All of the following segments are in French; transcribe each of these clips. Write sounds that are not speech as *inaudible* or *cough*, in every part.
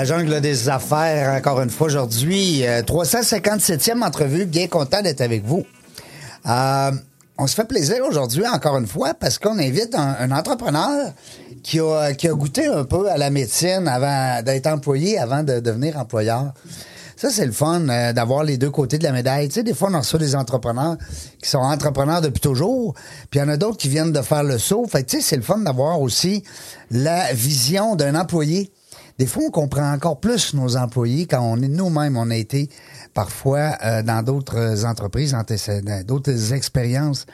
La jungle des affaires, encore une fois aujourd'hui, euh, 357e entrevue, bien content d'être avec vous. Euh, on se fait plaisir aujourd'hui, encore une fois, parce qu'on invite un, entrepreneur qui a, qui a goûté un peu à la médecine avant d'être employé, avant de devenir employeur. Ça, c'est le fun euh, d'avoir les deux côtés de la médaille. Tu sais, des fois, on reçoit des entrepreneurs qui sont entrepreneurs depuis toujours, puis il y en a d'autres qui viennent de faire le saut. Fait tu sais, c'est le fun d'avoir aussi la vision d'un employé. Des fois, on comprend encore plus nos employés quand on est nous-mêmes, on a été parfois euh, dans d'autres entreprises, antécédentes, d'autres expériences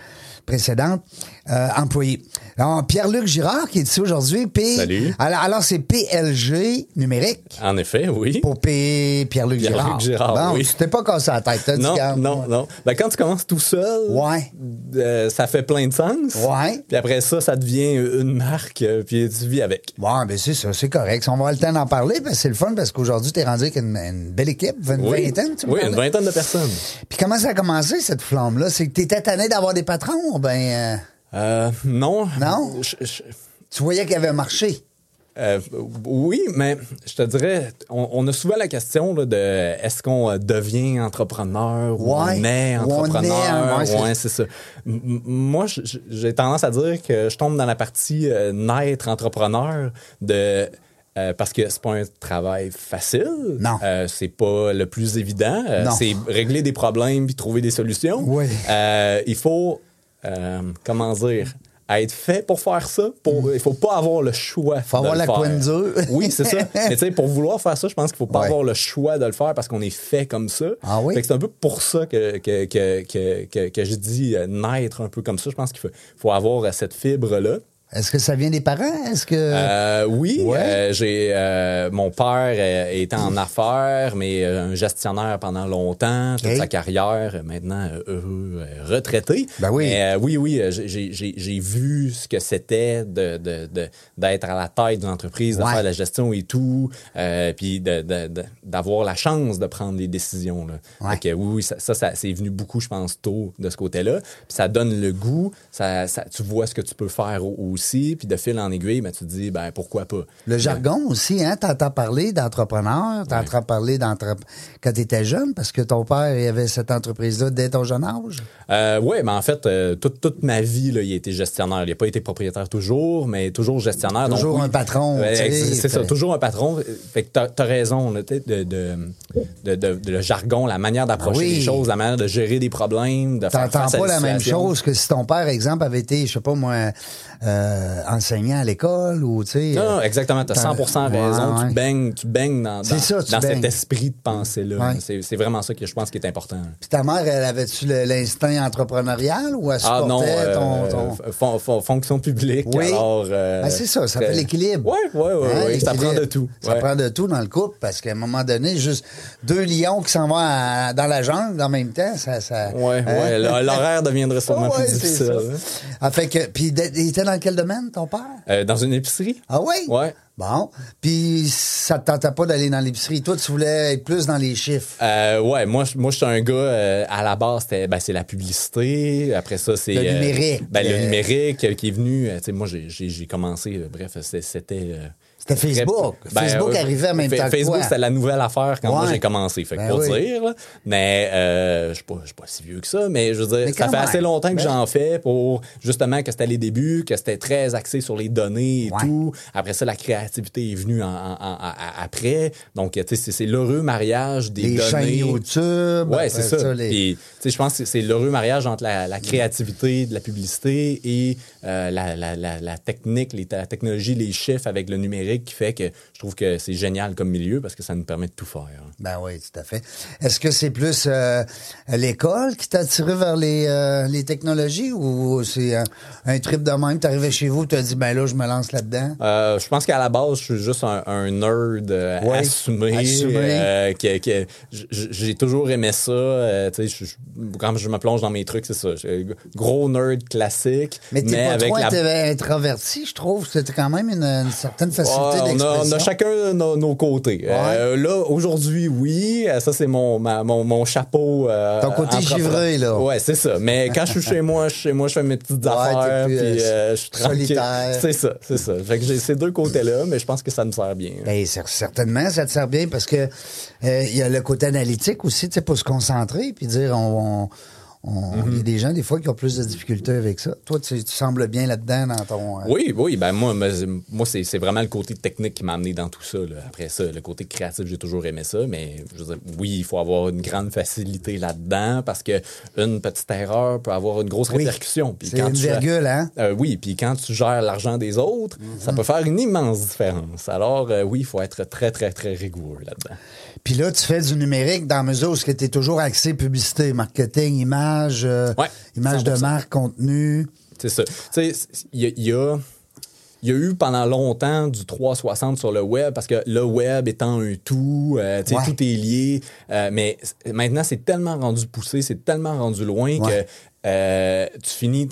précédentes, euh, employés. Alors, Pierre-Luc Girard qui est ici aujourd'hui. P... Salut. Alors, alors, c'est PLG numérique En effet, oui. pour P... Pierre-Luc Pierre-Luc Girard. Girard, bon, oui. tu t'es pas cassé la tête. t'as dit, Non, regarde, non, non. Ben, quand tu commences tout seul, Ouais. euh, ça fait plein de sens. Ouais. Puis après ça, ça devient une marque, euh, puis tu vis avec. Bon, ben c'est ça, c'est correct. On va avoir le temps d'en parler, parce que c'est le fun, parce qu'aujourd'hui, t'es rendu avec une, une belle équipe, une Oui, vingtaine, tu oui une vingtaine de personnes. Puis comment ça a commencé, cette flamme-là? C'est que t'étais tanné d'avoir des patrons? Ben, euh, Euh, non. Non? Je- je- tu voyais qu'il y avait un marché. euh, oui, mais je te dirais, on, on a souvent la question là, de est-ce qu'on euh, devient entrepreneur ou Ouais. on est Ou on est, entrepreneur? ouais, c'est- Ouais, c'est ça. M- moi, j'ai tendance à dire que je tombe dans la partie euh, naître entrepreneur de euh, parce que c'est pas un travail facile. Non. Euh, c'est pas le plus évident. Euh, Non. c'est régler des problèmes puis trouver des solutions. Oui. Il faut, euh, comment dire, être fait pour faire ça. Pour, Il faut pas avoir le choix. Faut de avoir le la faire. couenne dure. Oui, c'est ça. *laughs* Mais tu sais, pour vouloir faire ça, je pense qu'il faut pas Ouais. avoir le choix de le faire parce qu'on est fait comme ça. Ah oui? C'est un peu pour ça que, que, que, que, que, que je dis euh, naître un peu comme ça. Je pense qu'il faut, faut avoir euh, cette fibre-là. Est-ce que ça vient des parents? Est-ce que. Euh, oui, Ouais. euh, j'ai euh, mon père était en affaires, mais un gestionnaire pendant longtemps, toute sa carrière, maintenant heureux, retraité. Ben oui. Mais, oui, oui, j'ai- vu ce que c'était de de- de- d'être à la tête d'une entreprise, de Ouais. faire la gestion et tout, puis d'avoir la chance de prendre les décisions. Là. Ouais. Fait que oui, ça, ça, ça, c'est venu beaucoup, je pense, tôt de ce côté-là. Puis ça donne le goût, ça, ça- tu vois ce que tu peux faire au- aussi, puis de fil en aiguille, ben, tu te dis, ben pourquoi pas? Le jargon aussi, hein? T'entends parler d'entrepreneur, t'entends parler d'entre... quand t'étais jeune, parce que ton père, il avait cette entreprise-là dès ton jeune âge? Euh, oui, mais en fait, euh, toute, toute ma vie, là, il a été gestionnaire. Il n'a pas été propriétaire toujours, mais toujours gestionnaire. Toujours Donc, oui. un patron, Ouais, tu c'est ça, toujours un patron. Fait que t'as as raison, là, tu de, de, de, le jargon, la manière d'approcher Ah oui. les choses, la manière de gérer des problèmes, de faire face pas la même chose que si ton père, exemple, avait été, je sais pas moi, euh, enseignant à l'école ou, tu sais... Non, euh, exactement, tu as t'as- 100% raison. Ouais, ouais. Tu baignes, tu baignes dans, dans, ça, tu dans baignes. cet esprit de pensée-là. Ouais. C'est vraiment ça que je pense qui est important. Puis ta mère, elle avait-tu l'instinct entrepreneurial ou elle Ah supportait non, euh, ton... ton... f- fon- fon- fonction publique. Oui. Alors, euh, Ben, c'est ça, ça fait l'équilibre. Oui, oui, oui. Oui, ça prend de tout. Ça prend de tout dans le couple parce qu'à un moment donné, juste deux lions qui s'en vont à- dans la jungle en même temps, ça. ça Ouais, hein? l'horaire deviendrait *laughs* sûrement Ouais, plus difficile. ça. hein. Ah, fait que, puis il était dans quel domaine, ton père? Euh, dans une épicerie? Ah oui? Ouais. Bon. Puis ça te tentait pas d'aller dans l'épicerie? Toi, tu voulais être plus dans les chiffres? Euh, ouais, moi, je- moi, je suis un gars, euh, à la base, c'était, ben, c'est la publicité. Après ça, c'est. Le euh, numérique. Ben, le numérique qui est venu. tu sais, moi, j'ai, j'ai, j'ai commencé, bref, c'est- c'était. euh, C'était très- Facebook. Facebook arrivait en même temps que Facebook, c'était la nouvelle affaire quand moi j'ai commencé. Fait que Ben pour oui. dire, là. mais euh, je suis pas, je suis pas si vieux que ça, mais je veux dire, ça fait même. assez longtemps que Ben. j'en fais pour justement que c'était les débuts, que c'était très axé sur les données et Ouais. tout. Après ça, la, créa- créativité est venue en- en- en- a- après. Donc, tu sais, c'est- l'heureux mariage des Les chaînes données. YouTube. Ouais, c'est ça. les- Puis, tu sais, je pense que c'est l'heureux mariage entre la, la créativité de la publicité et euh, la, la, la, la technique, les, la technologie, les chiffres avec le numérique qui fait que je trouve que c'est génial comme milieu parce que ça nous permet de tout faire. Ben oui, tout à fait. Est-ce que c'est plus euh, l'école qui t'a attiré vers les, euh, les technologies ou c'est un, un trip de même? T'es arrivé chez vous, t'as dit, ben là, je me lance là-dedans. Euh, je pense qu'à la base, je suis juste un, un nerd euh, Ouais, assumé. assumé. euh, que- que j- j- j'ai toujours aimé ça. euh, je- je- quand je me plonge dans mes trucs, c'est ça. Gros nerd classique. Mais t'es pas avec trop la introverti, je trouve. C'était quand même une, une certaine facilité Ouais, on, a, on a chacun nos, nos côtés. Euh, là, aujourd'hui, oui. euh, Ça, c'est mon, ma- mon, mon chapeau. euh, Ton côté givré, là. Ouais, c'est ça. Mais quand je suis chez moi, chez moi, je fais mes petites Ouais, affaires. plus, Puis euh, je suis tranquille. solitaire. C'est ça, c'est ça. Fait que j'ai ces deux côtés-là, mais je pense que ça me sert bien. Ben, cer- certainement, ça te sert bien parce que il y a le côté analytique aussi, tu sais, pour se concentrer puis dire on. on- on- y a des gens, des fois, qui ont plus de difficultés avec ça. Toi, tu, tu sembles bien là-dedans dans ton. euh, Oui, oui, ben moi, moi, c'est vraiment le côté technique qui m'a amené dans tout ça. là. Après ça, le côté créatif, j'ai toujours aimé ça, mais je veux dire, oui, il faut avoir une grande facilité là-dedans parce que une petite erreur peut avoir une grosse Oui. répercussion. Puis C'est une tu- virgule, hein? Euh, oui, puis quand tu gères l'argent des autres, ça peut faire une immense différence. Alors, euh, oui, il faut être très, très, très rigoureux là-dedans. Puis là, tu fais du numérique dans la mesure où tu es toujours axé publicité, marketing, image, euh, Ouais, image de 100%. marque, contenu. C'est ça. Tu sais, il y a, il y a- il y a eu pendant longtemps du 360 sur le web parce que le web étant un tout, euh, Ouais. tout est lié. euh, mais maintenant, c'est tellement rendu poussé, c'est tellement rendu loin Ouais. que euh, tu finis.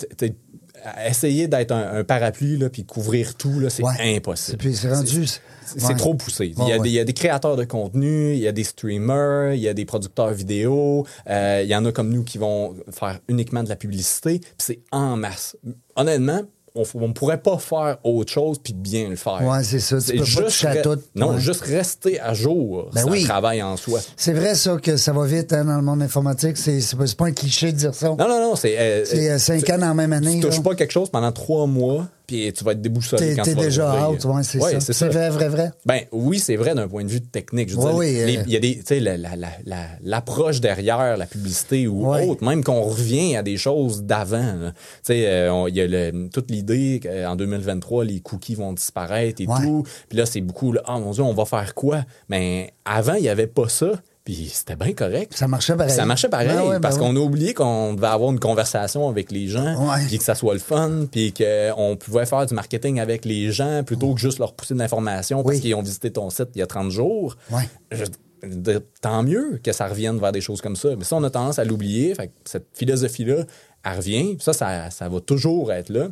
Essayer d'être un, un parapluie là, puis couvrir tout, là, c'est Ouais. impossible. C'est- puis c'est rendu- C'est- ouais. trop poussé. Il y, Ouais, a ouais. des, il y a des créateurs de contenu, il y a des streamers, il y a des producteurs vidéo, euh, il y en a comme nous qui vont faire uniquement de la publicité, puis c'est en masse. Honnêtement, on ne pourrait pas faire autre chose puis bien le faire. Ouais, c'est ça. Tu peux pas toucher à re- tout. Non, Ouais. juste rester à jour. Ben c'est oui. un travail en soi. C'est vrai, ça, que ça va vite hein, dans le monde informatique. C'est c'est pas, c'est pas un cliché de dire ça. Non, non, non, c'est. euh, C'est euh, cinq ans dans la même année. Tu touches là. pas quelque chose pendant trois mois, puis tu vas être déboussolé T'es quand tu vas déjà out, ouais, c'est Ouais, ça. c'est vrai, vrai, vrai. Ben oui, c'est vrai d'un point de vue technique. Je veux Ouais, dire, oui, les- euh, il y a des, tu sais, la- la- la- la- l'approche derrière la publicité ou autre, même qu'on revient à des choses d'avant. Tu sais, euh, il y a le- toute l'idée qu'en 2023, les cookies vont disparaître et tout. Puis là, c'est beaucoup, là, ah mon Dieu, on va faire quoi? Mais avant, il n'y avait pas ça. Puis c'était bien correct. Ça marchait pareil. Ça marchait pareil Ben ouais, ben parce ouais. qu'on a oublié qu'on devait avoir une conversation avec les gens, Ouais. puis que ça soit le fun, puis qu'on pouvait faire du marketing avec les gens plutôt que juste leur pousser de l'information parce Oui. qu'ils ont visité ton site il y a 30 jours. Ouais. Je- de- tant mieux que ça revienne vers des choses comme ça. Mais ça, on a tendance à l'oublier. Fait que cette philosophie-là, elle revient. Puis ça, ça, ça va toujours être là.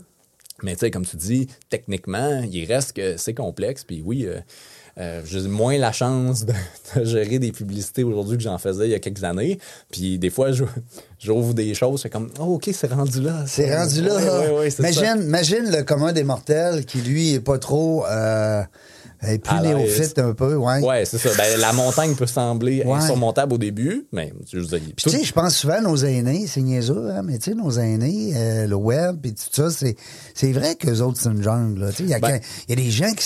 Mais tu sais, comme tu dis, techniquement, il reste que c'est complexe. Puis oui, euh, euh, j'ai moins la chance de, *laughs* de gérer des publicités aujourd'hui que j'en faisais il y a quelques années. Puis des fois, je- j'ouvre des choses, c'est comme, oh, OK, c'est rendu là. C'est rendu là. Ouais, là. ouais, ouais, c'est ça. imagine, imagine le commun des mortels qui, lui, est pas trop. Euh, est plus néophyte un peu, ouais. Ouais, c'est ça. Ben, la montagne peut sembler Ouais. insurmontable au début, mais je dire, Puis tu sais, je pense souvent à nos aînés, c'est niaiseux, hein, mais tu sais, nos aînés, euh, le web, puis tout ça, c'est, c'est vrai qu'eux autres, c'est une jungle. Il y, Ben- il y a des gens qui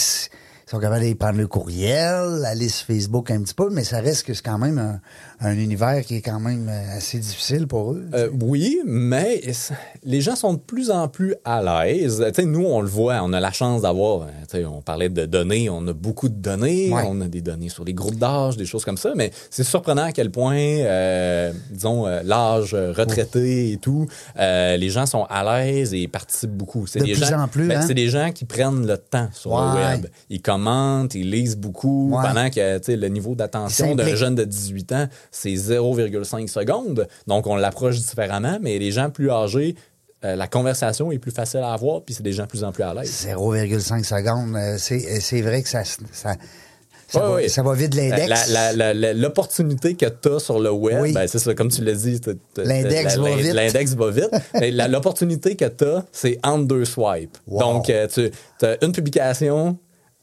sont capables d'aller prendre le courriel, aller sur Facebook un petit peu, mais ça reste que c'est quand même un, un univers qui est quand même euh, assez difficile pour eux. Euh, oui, mais es- les gens sont de plus en plus à l'aise. Nous, on le voit, on a la chance d'avoir, euh, on parlait de données, on a beaucoup de données, Ouais. on a des données sur les groupes d'âge, des choses comme ça, mais c'est surprenant à quel point, euh, disons, l'âge retraité et tout, euh, les gens sont à l'aise et participent beaucoup. C'est De des plus gens, en plus, ben, hein? C'est des gens qui prennent le temps sur Ouais. le web. Ils commentent, ils lisent beaucoup, Ouais. pendant que le niveau d'attention d'un jeune de 18 ans, c'est 0,5 secondes. Donc, on l'approche différemment, mais les gens plus âgés, euh, la conversation est plus facile à avoir, puis c'est des gens de plus en plus à l'aise. 0,5 secondes, euh, c'est, c'est vrai que ça, ça, ça, va, ouais. ça va vite l'index. L'opportunité que tu as sur le web, Oui. ben, c'est ça, comme tu l'as dit. L'index va vite. L'index va vite. *laughs* L'opportunité que tu as, c'est entre deux swipes. Wow. Donc, euh, tu as une publication,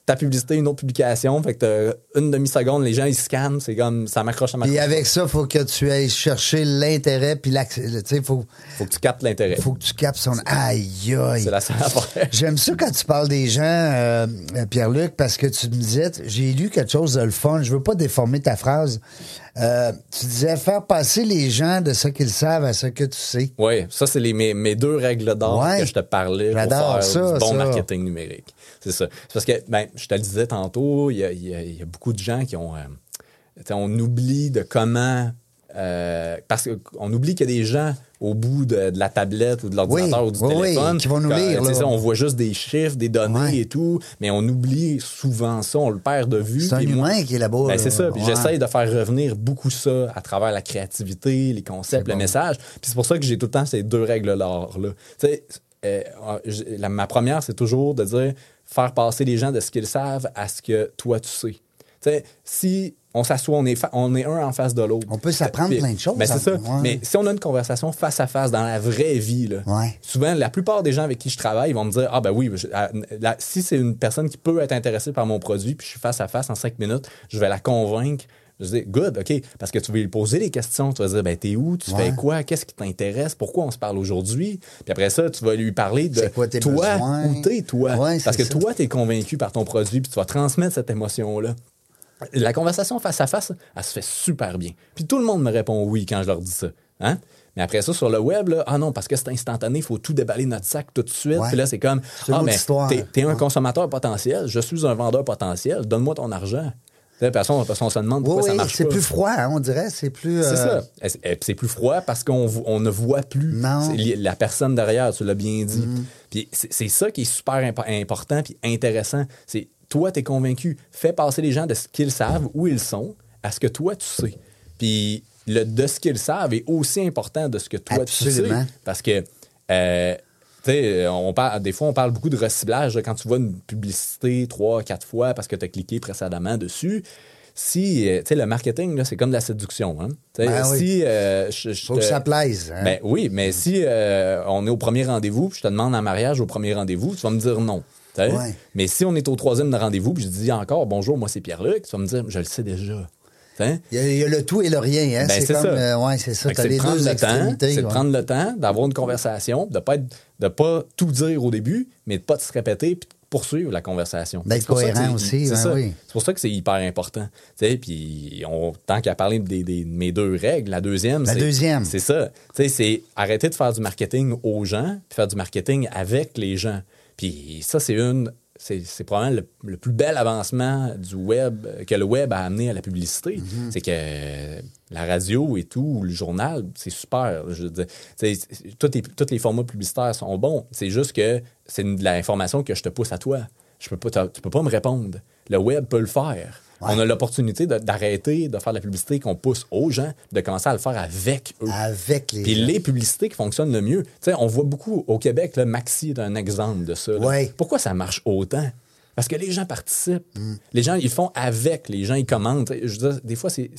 ta publicité, une autre publication. Fait que t'as une demi-seconde, les gens, ils scannent. C'est comme, ça m'accroche, ça m'accroche. Puis avec ça, faut que tu ailles chercher l'intérêt, puis l'accès. Tu sais, faut, Faut que tu captes l'intérêt. faut que tu captes son. Aïe, aïe. C'est la seule. *laughs* J'aime ça quand tu parles des gens, euh, euh, Pierre-Luc, parce que tu me disais, j'ai lu quelque chose de le fun. Je veux pas déformer ta phrase. Euh, tu disais faire passer les gens de ce qu'ils savent à ce que tu sais. Oui, ça, c'est mes, mes deux règles d'or Ouais. que je te parlais pour J'adore faire ça, du bon ça. marketing numérique. C'est ça. C'est parce que, ben, je te le disais tantôt, il y a, il y a- il y a beaucoup de gens qui ont... euh, on oublie de comment... euh, parce qu'on oublie qu'il y a des gens au bout de, de la tablette ou de l'ordinateur Oui, ou du oui, oui, téléphone. qui vont nous Quand, lire, tu sais, là. ça, on voit juste des chiffres, des données et tout, mais on oublie souvent ça, on le perd de vue. C'est un moi- humain qui est là-bas. ben, c'est ça. Puis j'essaye de faire revenir beaucoup ça à travers la créativité, les concepts, le bon. message. Puis c'est pour ça que j'ai tout le temps ces deux règles-là. Euh, la- ma première, c'est toujours de dire faire passer les gens de ce qu'ils savent à ce que toi tu sais. Tu sais, si on s'assoit, on est, on est un en face de l'autre. On peut s'apprendre plein de choses, Ben, c'est ça. ouais. Mais si on a une conversation face à face dans la vraie vie, là, Ouais. souvent, la plupart des gens avec qui je travaille ils vont me dire Ah, ben oui, je- ah, la- si c'est une personne qui peut être intéressée par mon produit, puis je suis face à face en cinq minutes, je vais la convaincre. Je dis, good, OK. Parce que tu vas lui poser des questions. Tu vas dire, ben, t'es où? Tu Ouais. fais quoi? Qu'est-ce qui t'intéresse? Pourquoi on se parle aujourd'hui? Puis après ça, tu vas lui parler de quoi tes toi, besoins? où t'es, toi. Ouais, Parce que ça. toi, t'es convaincu par ton produit, puis tu vas transmettre cette émotion-là. La conversation face à face, elle se fait super bien. Puis tout le monde me répond oui quand je leur dis ça. Hein? Mais après ça, sur le web, là, ah non, parce que c'est instantané, il faut tout déballer notre sac tout de suite. Ouais. Puis là, c'est comme, ah, mais t'es, t'es un consommateur potentiel, je suis un vendeur potentiel, donne-moi ton argent. Parce qu'on parce qu'on se demande Oui, pourquoi ça marche c'est plus froid, hein, on dirait. C'est plus. C'est euh, ça. Et c'est- plus froid parce qu'on on ne voit plus Non. La personne derrière, tu l'as bien dit. Puis c'est ça qui est super impo- important puis intéressant. C'est toi, tu es convaincu. Fais passer les gens de ce qu'ils savent, où ils sont, à ce que toi, tu sais. Puis le de ce qu'ils savent est aussi important de ce que toi, tu sais. Parce que. euh, sais, on parle, des fois, on parle beaucoup de recyclage. là, Quand tu vois une publicité trois, quatre fois parce que tu as cliqué précédemment dessus, si, euh, tu sais, le marketing, c'est comme de la séduction. Hein? Ben oui. si euh, je, je Faut que ça plaise. hein. ben oui, mais si euh, on est au premier rendez-vous, puis je te demande en mariage au premier rendez-vous, tu vas me dire non. Ouais. Mais si on est au troisième rendez-vous, puis je dis encore bonjour, moi c'est Pierre-Luc, tu vas me dire je le sais déjà. Sais. il, y a, il y a le tout et le rien. Hein? Ben, c'est comme. ça. euh, ouais, c'est ça. De les deux le temps, c'est de prendre le temps d'avoir une conversation, de pas être, de pas tout dire au début, mais de pas se répéter puis de poursuivre la conversation. D'être cohérent aussi, C'est ben ça. oui. C'est pour ça que c'est hyper important. Puis on, tant qu'à parler des, des- de mes deux règles, la deuxième, La c'est- deuxième. c'est ça. C'est arrêter de faire du marketing aux gens, puis faire du marketing avec les gens. Puis ça, c'est une. C'est, probablement le, le plus bel avancement du web que le web a amené à la publicité. Mm-hmm. C'est que euh, la radio et tout, ou le journal, c'est super. Je veux dire, tous les, tous les formats publicitaires sont bons. C'est juste que c'est de l'information que je te pousse à toi. Je peux pas, tu peux pas me répondre. Le web peut le faire. On a l'opportunité d'arrêter de faire de la publicité qu'on pousse aux gens, de commencer à le faire avec eux. Avec les. Puis les publicités qui fonctionnent le mieux. Tu sais, on voit beaucoup au Québec, là, Maxi est un exemple de ça. Ouais. Pourquoi ça marche autant? Parce que les gens participent. Mm. Les gens, ils font avec. Les gens, ils commentent. Je veux dire, des fois, c'est-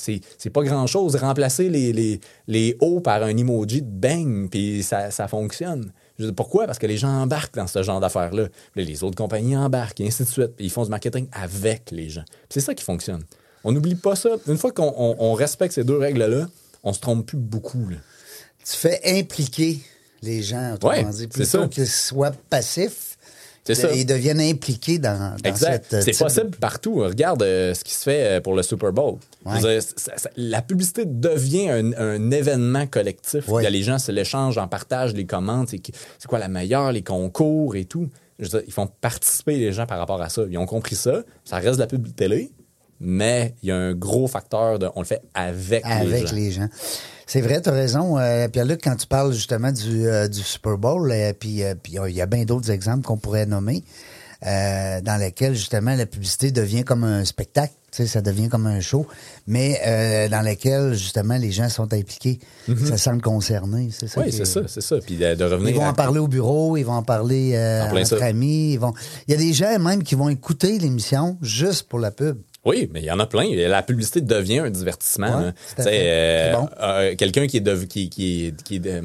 pas grand-chose. Remplacer les, les, les hauts par un emoji de bang, puis ça, ça fonctionne. Je pourquoi? Parce que les gens embarquent dans ce genre d'affaires-là. Les autres compagnies embarquent, et ainsi de suite. Puis ils font du marketing avec les gens. C'est ça qui fonctionne. On n'oublie pas ça. Une fois qu'on on- on respecte ces deux règles-là, on se trompe plus beaucoup. là. Tu fais impliquer les gens, autrement Ouais, dit, plutôt qu'ils soient passifs. Ça. Ils deviennent impliqués dans, dans Exact. cette, euh, C'est de- possible partout. Regarde euh, ce qui se fait euh, pour le Super Bowl. Je veux Ouais. dire, ça- ça- la publicité devient un, un événement collectif. Ouais. Il y a les gens se l'échangent, en partagent, les commentent. C'est quoi la meilleure, les concours et tout. Je veux dire, ils font participer les gens par rapport à ça. Ils ont compris ça. Ça reste de la pub télé, mais il y a un gros facteur de. On le fait avec, les avec gens. les gens. C'est vrai, tu as raison, euh, Pierre-Luc, quand tu parles justement du, euh, du Super Bowl, euh, puis euh, il y a bien d'autres exemples qu'on pourrait nommer, dans lesquels justement la publicité devient comme un spectacle, tu sais, ça devient comme un show, mais euh, dans lesquels justement les gens sont impliqués, se sentent concernés. C'est ça Oui, c'est est- ça, c'est ça. Puis de, de revenir. Ils vont à- en parler au bureau, ils vont en parler euh, En entre ça. amis. Ils vont... Il y a des gens même qui vont écouter l'émission juste pour la pub. Oui, mais il y en a plein. La publicité devient un divertissement. Ouais, fait. euh, C'est bon. euh, Quelqu'un qui est de, qui, qui, qui de-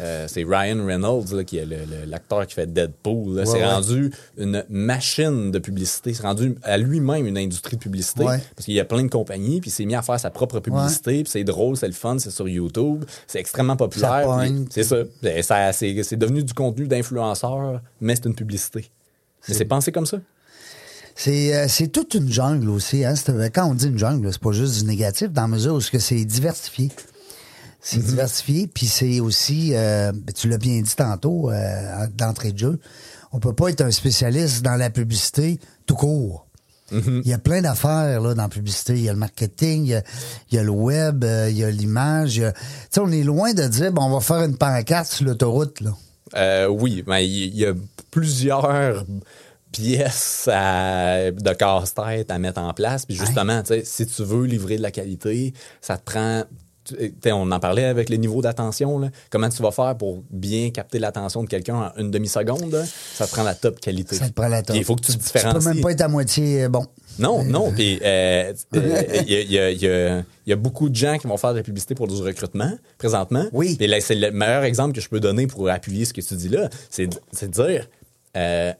euh, c'est Ryan Reynolds, là, qui est l'acteur qui fait Deadpool. Ouais, c'est ouais. rendu une machine de publicité. C'est rendu à lui-même une industrie de publicité. Ouais. Parce qu'il y a plein de compagnies, puis il s'est mis à faire sa propre publicité. Puis c'est drôle, c'est le fun, c'est sur YouTube. C'est extrêmement populaire. C'est ça. Ben, ça c'est, c'est devenu du contenu d'influenceur, mais c'est une publicité. Mais c'est pensé comme ça. C'est euh, c'est toute une jungle aussi. Hein? C'est- Quand on dit une jungle, c'est pas juste du négatif, dans la mesure où c'est diversifié. C'est Mm-hmm. diversifié, puis c'est aussi, euh, ben, tu l'as bien dit tantôt, euh, d'entrée de jeu, on peut pas être un spécialiste dans la publicité tout court. Mm-hmm. Il y a plein d'affaires là, dans la publicité. Il y a le marketing, il y a, il y a le web, euh, il y a l'image. a- Tu sais, on est loin de dire, bon, on va faire une pancarte sur l'autoroute. là. Euh, oui, mais il il y a plusieurs pièces à- de casse-tête à mettre en place. Puis justement, tu sais, si tu veux livrer de la qualité, ça te prend... tu on en parlait avec les niveaux d'attention. là. Comment tu vas faire pour bien capter l'attention de quelqu'un en une demi-seconde? Ça te prend la top qualité. Ça te prend la top. Il faut que tu te Tu peux différencies. même pas être à moitié euh, bon. Non, non. Puis euh, *laughs* il y, a, y y y beaucoup de gens qui vont faire de la publicité pour du recrutement présentement. Oui. Puis c'est le meilleur exemple que je peux donner pour appuyer ce que tu dis là. C'est c'est de dire, euh,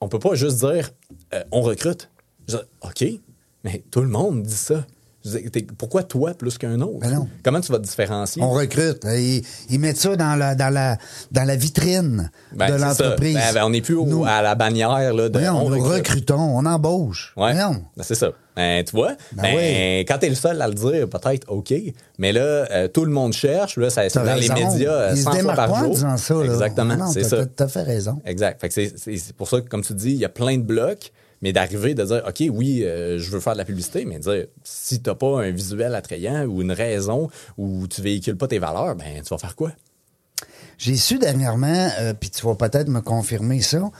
on peut pas juste dire, euh, on recrute. Je dis, OK, mais tout le monde dit ça. Pourquoi toi plus qu'un autre? Ben non. Comment tu vas te différencier? On recrute. Ils, ils mettent ça dans la, dans la, dans la vitrine Ben, de l'entreprise. Ben, on n'est plus Nous- à la bannière là, de on nous recrute. recrutons, on embauche. Ouais. C'est ça. Tu vois, oui. quand t'es le seul à le dire, peut-être OK. Mais là, euh, tout le monde cherche. Là, ça, dans raison. les médias euh, Ils se 100 fois par en jour. disant ça. Là. Exactement, c'est ça. t'as- T'as fait raison. Exact. C'est pour ça que, comme tu dis, il y a plein de blocs, mais d'arriver de dire, OK, oui, euh, je veux faire de la publicité, mais dire, si t'as pas un visuel attrayant ou une raison où tu véhicules pas tes valeurs, ben, tu vas faire quoi? J'ai su dernièrement, euh, puis tu vas peut-être me confirmer ça,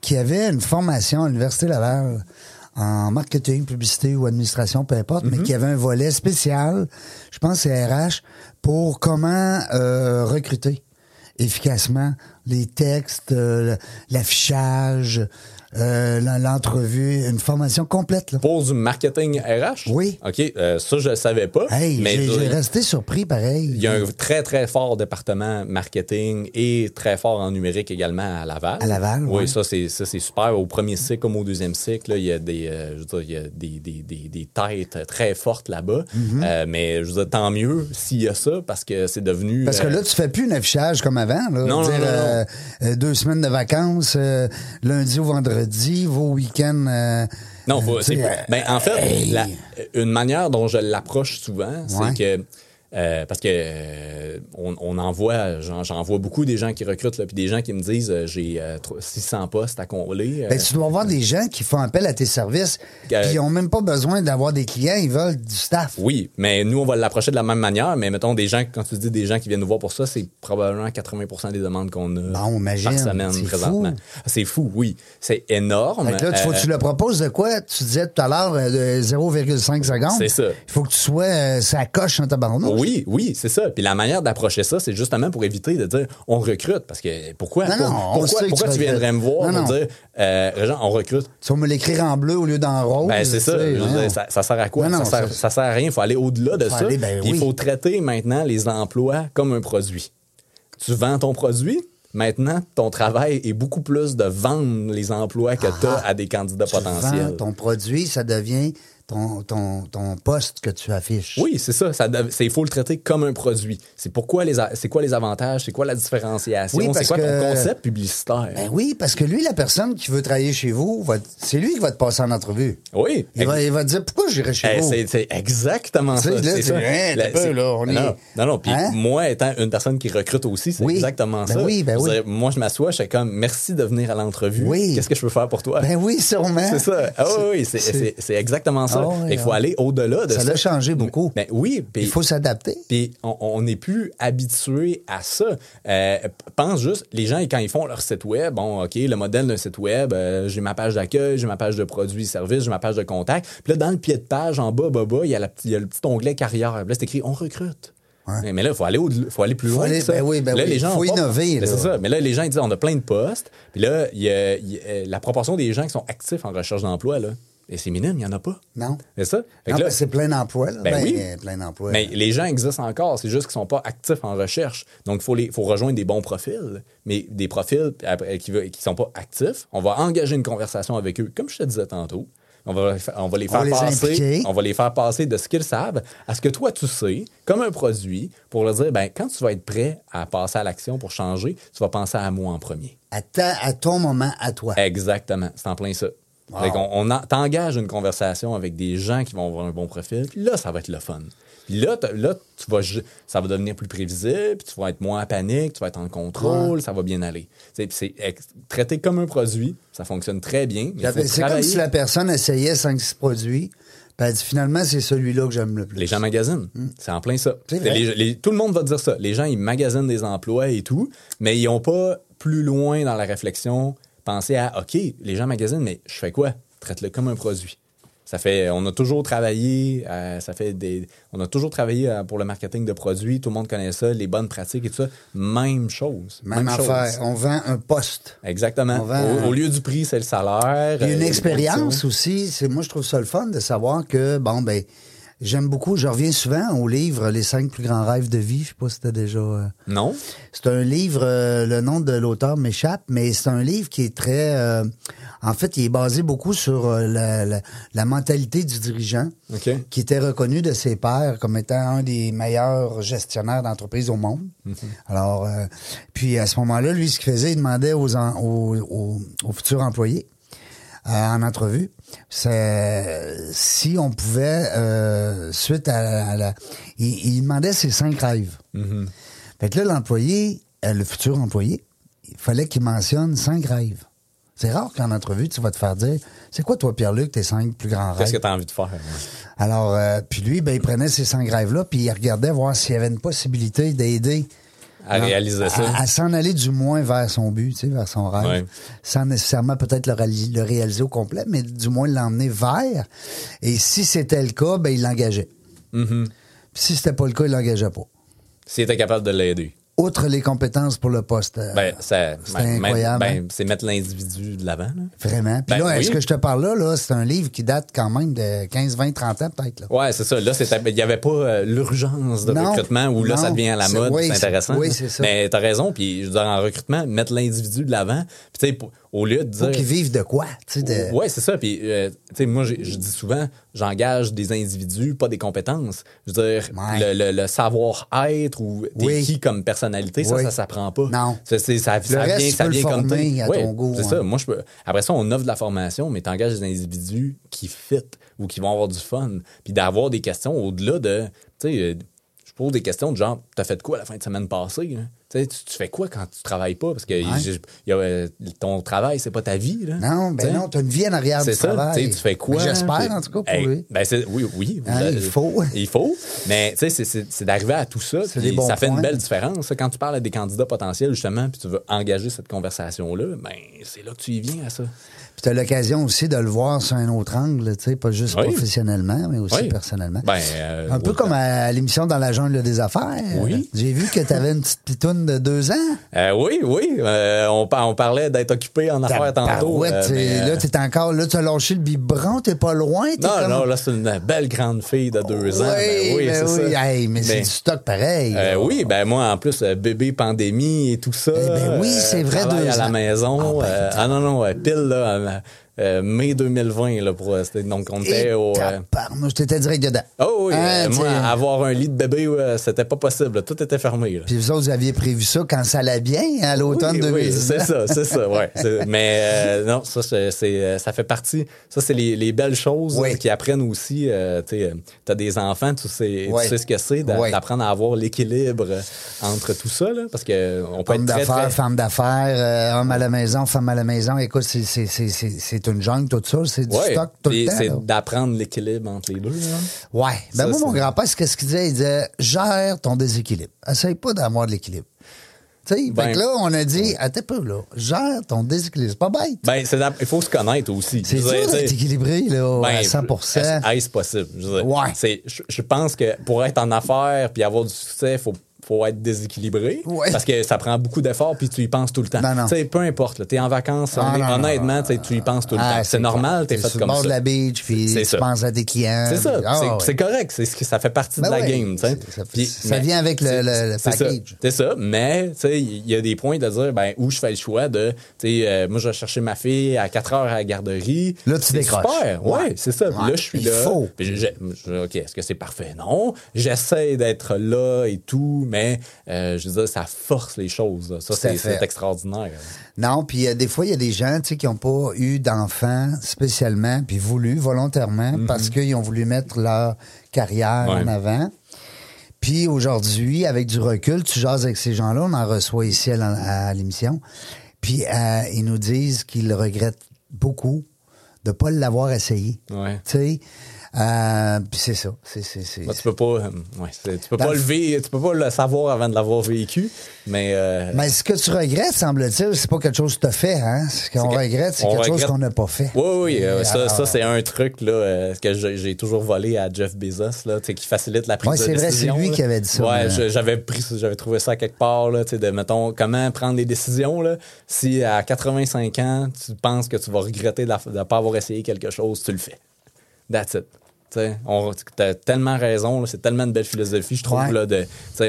qu'il y avait une formation à l'Université Laval en marketing, publicité ou administration, peu importe, Mm-hmm. mais qu'il y avait un volet spécial, je pense c'est RH, pour comment euh, recruter efficacement les textes, euh, l'affichage, euh, l'entrevue, une formation complète. Là. Pour du marketing RH? Oui. OK, euh, ça, je le savais pas. Hey, mais j'ai resté surpris pareil. Il y a un très, très fort département marketing et très fort en numérique également à Laval. À Laval, Oui, ouais. ça, c'est, ça, c'est super. Au premier cycle comme au deuxième cycle, là, il y a, des, euh, je veux dire, il y a des, des, des, des têtes très fortes là-bas. Mm-hmm. Euh, mais je veux dire, tant mieux s'il y a ça parce que c'est devenu. Parce que euh, là, tu fais plus un affichage comme avant. Là, Non, Dire, non, non. deux semaines de vacances, euh, lundi au vendredi, vos week-ends. euh, Non, euh, ben, en fait, hey. la- une manière dont je l'approche souvent, c'est que euh, parce que euh, on, on en voit, j'en, vois beaucoup des gens qui recrutent, là, puis des gens qui me disent euh, j'ai euh, tro- 600 postes à combler. Ben, tu dois avoir des gens qui font appel à tes services, puis ils n'ont même pas besoin d'avoir des clients, ils veulent du staff. Oui, mais nous, on va l'approcher de la même manière. Mais mettons, des gens, quand tu dis des gens qui viennent nous voir pour ça, c'est probablement 80% des demandes qu'on a Bon, imagine, par semaine c'est présentement. fou. C'est fou, oui. C'est énorme. Fait que là, tu, faut que tu le proposes de quoi? Tu disais tout à l'heure de 0,5 secondes. C'est ça. Il faut que tu sois, ça coche un tabarnouche. Oui, oui, c'est ça. Puis la manière d'approcher ça, c'est justement pour éviter de dire on recrute. Parce que pourquoi, Non, pour- pourquoi, pourquoi tu tu viendrais me voir Non, non. dire euh, on recrute? Tu vas me l'écrire en bleu au lieu d'en rose. Ben, c'est ça. ça. Ça sert à quoi? Ça, sert, ça- sert à rien. Il faut aller au-delà de ça. aller, ben oui. Il faut traiter maintenant les emplois comme un produit. Tu vends ton produit. Maintenant, ton travail est beaucoup plus de vendre les emplois que tu as à des candidats Ah, Tu potentiels. vends ton produit, ça devient ton, ton, ton poste que tu affiches. Oui, c'est ça. ça il faut le traiter comme un produit. C'est pourquoi les, c'est quoi les avantages, c'est quoi la différenciation, Oui, c'est quoi que- ton concept publicitaire? Ben oui, parce que lui, la personne qui veut travailler chez vous, va- c'est lui qui va te passer en entrevue. oui. Il va, il va te dire pourquoi j'irai chez Eh, vous? c'est, exactement ça. c'est on non, est- non, non. Puis Hein? moi, étant une personne qui recrute aussi, c'est Oui. exactement Ben ça. oui, ben oui. dire, moi, je m'assois, je suis comme merci de venir à l'entrevue. Oui. Qu'est-ce que je peux faire pour toi? Ben oui, sûrement. C'est ça. Ah oui, oui, c'est, c'est- c'est- c'est exactement ça. Oui, Il faut aller au-delà de ça. Ça l'a changé beaucoup. Ben oui. Il faut s'adapter. puis on- n'est plus habitué à ça. Euh, pense juste, les gens, quand ils font leur site web, bon, OK, le modèle d'un site web, euh, j'ai ma page d'accueil, j'ai ma page de produits et services, j'ai ma page de contact. Puis là, dans le pied de page, en bas, bas, bas, il y a, la petite- il y a le petit onglet carrière. Là, c'est écrit on recrute. Mais- Mais là, il faut aller, au- faut aller plus Faut loin. aller- que ça. ben oui, ben là, oui, les gens faut innover, Ben. C'est ça. Mais là, les gens, ils disent on a plein de postes. Puis là, y a- y a- la proportion des gens qui sont actifs en recherche d'emploi, là, Et c'est minime, il n'y en a pas. Non. C'est ça? C'est plein d'emplois. là. Ben oui. Plein d'emplois. mais les gens existent encore, c'est juste qu'ils sont pas actifs en recherche. Donc, il faut, les- faut rejoindre des bons profils, mais des profils après, qui ne sont pas actifs. On va engager une conversation avec eux, comme je te disais tantôt. On va, on va les faire passer, on va les faire passer de ce qu'ils savent à ce que toi tu sais, comme un produit, pour leur dire, ben quand tu vas être prêt à passer à l'action pour changer, tu vas penser à moi en premier. À, ta- à ton moment, à toi. Exactement, c'est en plein ça. Wow. Fait on en- t'engages une conversation avec des gens qui vont avoir un bon profil, puis là, ça va être le fun. Puis là, là tu vas, ça va devenir plus prévisible, puis tu vas être moins en panique, tu vas être en contrôle, ça va bien aller. C'est, traité comme un produit, ça fonctionne très bien. C'est comme si la personne essayait 5-6 produits, puis elle dit finalement, c'est celui-là que j'aime le plus. Les gens magasinent. C'est en plein ça. Les- les- tout le monde va dire ça. Les gens, ils magasinent des emplois et tout, mais ils n'ont pas plus loin dans la réflexion pensé à OK, les gens magasinent, mais je fais quoi? Traite-le comme un produit. Ça fait, on a toujours travaillé, euh, ça fait des, on a toujours travaillé euh, pour le marketing de produits. Tout le monde connaît ça, les bonnes pratiques et tout ça. Même chose. Même, affaire. On vend un poste. Exactement. Vend- Au, au lieu du prix, c'est le salaire. Euh, une les expérience aussi. C'est moi je trouve ça le fun de savoir que bon ben j'aime beaucoup. Je reviens souvent au livre Les cinq plus grands rêves de vie. Je sais pas si t'as déjà. euh, Non? C'est un livre. euh, le nom de l'auteur m'échappe, mais c'est un livre qui est très. euh, en fait, il est basé beaucoup sur la, la- la mentalité du dirigeant, qui était reconnu de ses pairs comme étant un des meilleurs gestionnaires d'entreprise au monde. Alors, euh, puis à ce moment-là, lui, ce qu'il faisait, il demandait aux, en- aux, aux- aux futurs employés euh, en entrevue, c'est si on pouvait, euh, suite à, à la... Il, il demandait ses cinq rêves. Fait que là, l'employé, euh, le futur employé, il fallait qu'il mentionne cinq rêves. C'est rare qu'en entrevue, tu vas te faire dire, c'est quoi toi, Pierre-Luc, tes cinq plus grands Qu'est-ce que rêves? tu as envie de faire? Alors, euh, puis lui, ben, il prenait ces cinq rêves-là, puis il regardait voir s'il y avait une possibilité d'aider À réaliser ça. à, à s'en aller du moins vers son but, tu sais, vers son rêve. Ouais. Sans nécessairement peut-être le, réali- le réaliser au complet, mais du moins l'emmener vers. Et si c'était le cas, ben, il l'engageait. Puis si c'était pas le cas, il l'engageait pas. Si tu capable de l'aider. Outre les compétences pour le poste. euh, Ben, C'est ben, incroyable, ben, hein? c'est mettre l'individu de l'avant. Vraiment. Puis Ben là, oui. est-ce que je te parle là, là, c'est un livre qui date quand même de 15, 20, 30 ans peut-être. Ouais, c'est ça. Là, il n'y avait pas euh, l'urgence de Non, recrutement où là, ça devient à la mode. oui, c'est intéressant. oui, c'est ça. Mais t'as raison. Puis, je veux dire, en recrutement, mettre l'individu de l'avant. Puis, tu sais, pour- au lieu de dire. qu'ils vivent de quoi? tu sais, De... Ouais, c'est ça. Puis, euh, tu sais, moi, je dis souvent, j'engage des individus, pas des compétences. Je veux dire, Ouais. le, le- le savoir-être ou t'es Oui. qui comme personnalité, ça, Oui. ça s'apprend pas. Non. Ça, ça, ça reste, vient, tu ça peux le vient comme former à Ouais, ton goût, C'est ouais. ça. Moi, je peux. Après ça, on offre de la formation, mais t'engages des individus qui fit ou qui vont avoir du fun. Puis d'avoir des questions au-delà de. Tu sais, pose des questions de genre, t'as fait quoi la fin de semaine passée? là? Tu fais quoi quand tu travailles pas? Parce que euh, ton travail, c'est pas ta vie. Là. Non, Tu ben sais? non, t'as une vie en arrière du C'est ça, travail. tu fais quoi? Ben, J'espère, en tout cas, pour Hey, lui. Ben c'est- oui, oui. Hein, il faut. *laughs* Il faut. Mais tu sais, c'est- d'arriver à tout ça. Puis ça fait points. une belle différence. Quand tu parles à des candidats potentiels, justement, puis tu veux engager cette conversation-là, ben c'est là que tu y viens à ça. Puis t'as l'occasion aussi de le voir sur un autre angle, tu sais, pas juste Oui. professionnellement, mais aussi Oui. personnellement. Ben, euh, un peu comme à l'émission Dans la jungle des affaires. Oui. J'ai vu que t'avais une petite pitoune de deux ans. Euh, oui, oui. euh, on, par- on parlait d'être occupé en affaires tantôt. Tabarouette, euh, mais, Là, t'es encore, là, t'as lâché le biberon, t'es pas loin. t'es non, comme- non, là, c'est une belle grande fille de deux ans. Ben oui, ben c'est oui. ça. Hey, mais c'est Ben, du stock pareil. Oui, ben moi, en plus, bébé pandémie et tout ça. Eh ben oui, c'est vrai, deux à la ans. maison. Ah, ben, ah non, non, pile, là, euh, euh, mai 2020, là, pour, euh, c'était- donc on était Et au... euh, tabarnouche, t'étais direct dedans. Oh oui, Hein, euh, moi, avoir un lit de bébé, euh, c'était pas possible. là. Tout était fermé. Là. Puis vous autres, vous aviez prévu ça quand ça allait bien, à l'automne oui, 2019. oui, c'est ça, c'est ça, ouais. *laughs* Mais euh, non, ça, c'est, ça fait partie. Ça, c'est les, les belles choses Oui. qui apprennent aussi. Euh, tu t'as des enfants, tu sais, Oui. tu sais ce que c'est d'apprendre à avoir l'équilibre entre tout ça, là, parce que on peut Homme être très, d'affaires, très... femme d'affaires, homme à la maison, femme à la maison. Écoute, c'est, c'est, c'est, c'est, c'est une jungle, tout ça. C'est du Ouais, stock tout puis le temps. c'est d'apprendre l'équilibre entre les deux. là. Ouais. Ben Ça, moi, mon grand-père, qu'est-ce qu'il disait? Il disait, gère ton déséquilibre. Essaye pas d'avoir de l'équilibre. Tu sais, Ben, fait que là, on a dit, attends un peu, là, gère ton déséquilibre. C'est pas bête. Ben, il faut se connaître aussi. c'est dur d'être équilibré, là, à Ben, 100 Est-ce est-ce possible? Je, Ouais. c'est- je, je pense que pour être en affaires puis avoir du succès, il faut, faut être déséquilibré. Ouais. Parce que ça prend beaucoup d'efforts puis tu y penses tout le temps. Non, non. Tu peu importe. Tu es en vacances, Ah, non, honnêtement, tu tu y penses tout le Ah, temps. C'est normal, clair. t'es fait sur comme le bord ça. de la beach, puis tu ça. penses à tes clients. C'est ça. ah, c'est ouais. c'est correct. C'est ce que ça fait partie Ben de la ouais. game. tu ça mais vient avec le- le c'est ça. package. C'est ça. Mais tu il y a des points de dire ben où je fais le choix de tu euh, moi je vais chercher ma fille à 4 heures à la garderie. Là, tu décroches. Super. Ouais, c'est ça. Là je suis Il là. OK, est-ce que c'est parfait? Non. J'essaie d'être là et tout, mais euh, je veux dire ça force les choses. là. Ça c'est extraordinaire. Non, puis euh, des fois, il y a des gens qui n'ont pas eu d'enfants spécialement, puis voulu volontairement, parce qu'ils ont voulu mettre leur carrière Mhm. Ouais. en avant. Puis aujourd'hui, avec du recul, tu jases avec ces gens-là, on en reçoit ici à, l'émission, puis euh, ils nous disent qu'ils regrettent beaucoup de ne pas l'avoir essayé. Ouais. Tu sais, euh, puis c'est ça. C'est, c'est, c'est- Bah, tu peux pas euh, ouais, tu peux Dans pas le- tu peux pas le savoir avant de l'avoir vécu, mais euh, Mais ce que tu regrettes, semble-t-il, c'est pas quelque chose que tu as fait, hein? Ce qu'on regrette, c'est quelque chose qu'on n'a pas fait. Oui, oui, Et ça, alors, ça c'est un truc là, que j'ai toujours volé à Jeff Bezos, là, qui facilite la prise Ouais, de c'est vrai, décision. c'est lui là. qui avait dit ça, Ouais, mais- je- j'avais pris, j'avais trouvé ça quelque part, là, de, mettons, comment prendre les décisions, là. Si à 85 ans, tu penses que tu vas regretter de ne pas avoir essayé quelque chose, tu le fais. That's it. T'as tellement raison, là, c'est tellement une belle philosophie, je trouve, Ouais. là, de,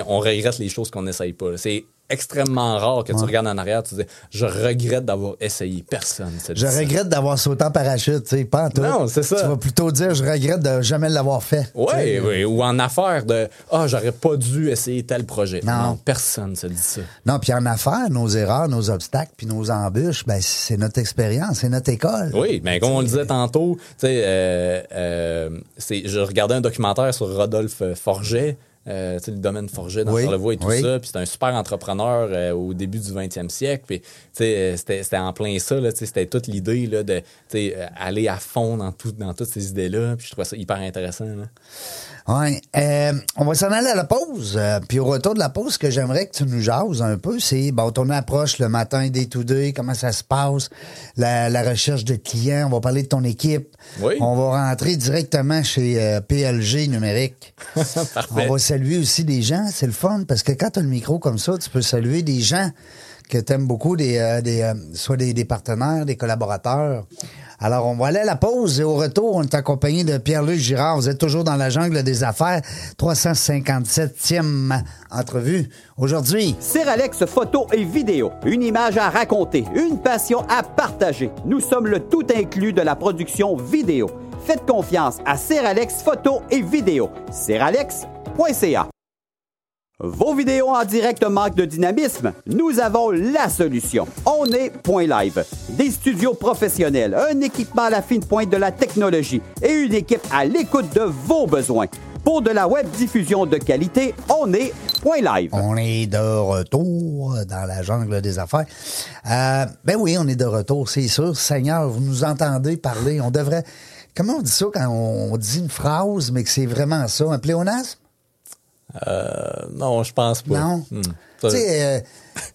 on regrette les choses qu'on n'essaye pas. C'est extrêmement rare que tu regardes en arrière, tu dis, je regrette d'avoir essayé. Personne. Je regrette d'avoir sauté en parachute, tu sais, pas en tout. Non, c'est ça. Tu vas plutôt dire, je regrette de jamais l'avoir fait. Oui, oui, ou en affaires de Ah, j'aurais pas dû essayer tel projet. Non. personne se dit ça. Non, puis en affaires, nos erreurs, nos obstacles, puis nos embûches, ben, c'est notre expérience, c'est notre école. Oui, mais comme on le disait tantôt, tu sais, euh, euh, c'est- je regardais un documentaire sur Rodolphe Forget. Euh, le domaine Forget dans Oui, Charlevoix et tout oui. ça. Puis c'est un super entrepreneur euh, au début du 20e siècle. Puis, euh, c'était c'était en plein ça. C'était toute l'idée de aller à fond dans, tout, dans toutes ces idées-là. Puis je trouvais ça hyper intéressant. là. Ouais. Euh, on va s'en aller à la pause. Euh, puis au retour de la pause, ce que j'aimerais que tu nous jases un peu, c'est bon, ton approche le matin des to day, comment ça se passe, la, la recherche de clients. On va parler de ton équipe. Oui. On va rentrer directement chez euh, PLG numérique. *laughs* Parfait. On va saluer aussi des gens. C'est le fun parce que quand tu as le micro comme ça, tu peux saluer des gens que tu aimes beaucoup, des, euh, des, euh, soit des, des partenaires, des collaborateurs. Alors, on va aller à la pause et au retour, on est accompagné de Pierre-Luc Girard. Vous êtes toujours dans la jungle des affaires. 357e entrevue. Aujourd'hui, Alex photo et vidéo, une image à raconter, une passion à partager. Nous sommes le tout inclus de la production vidéo. Faites confiance à Alex photo et vidéo. Seralex.ca. Vos vidéos en direct manquent de dynamisme? Nous avons la solution. On est Point Live. Des studios professionnels, un équipement à la fine pointe de la technologie et une équipe à l'écoute de vos besoins. Pour de la web diffusion de qualité, on est Point Live. on est de retour dans la jungle des affaires. Euh, ben oui, on est de retour, c'est sûr. Seigneur, vous nous entendez parler. On devrait... Comment on dit ça quand on dit une phrase, mais que c'est vraiment ça? Un pléonasme? Euh, non, je pense pas. Non. Hmm. Tu sais, euh,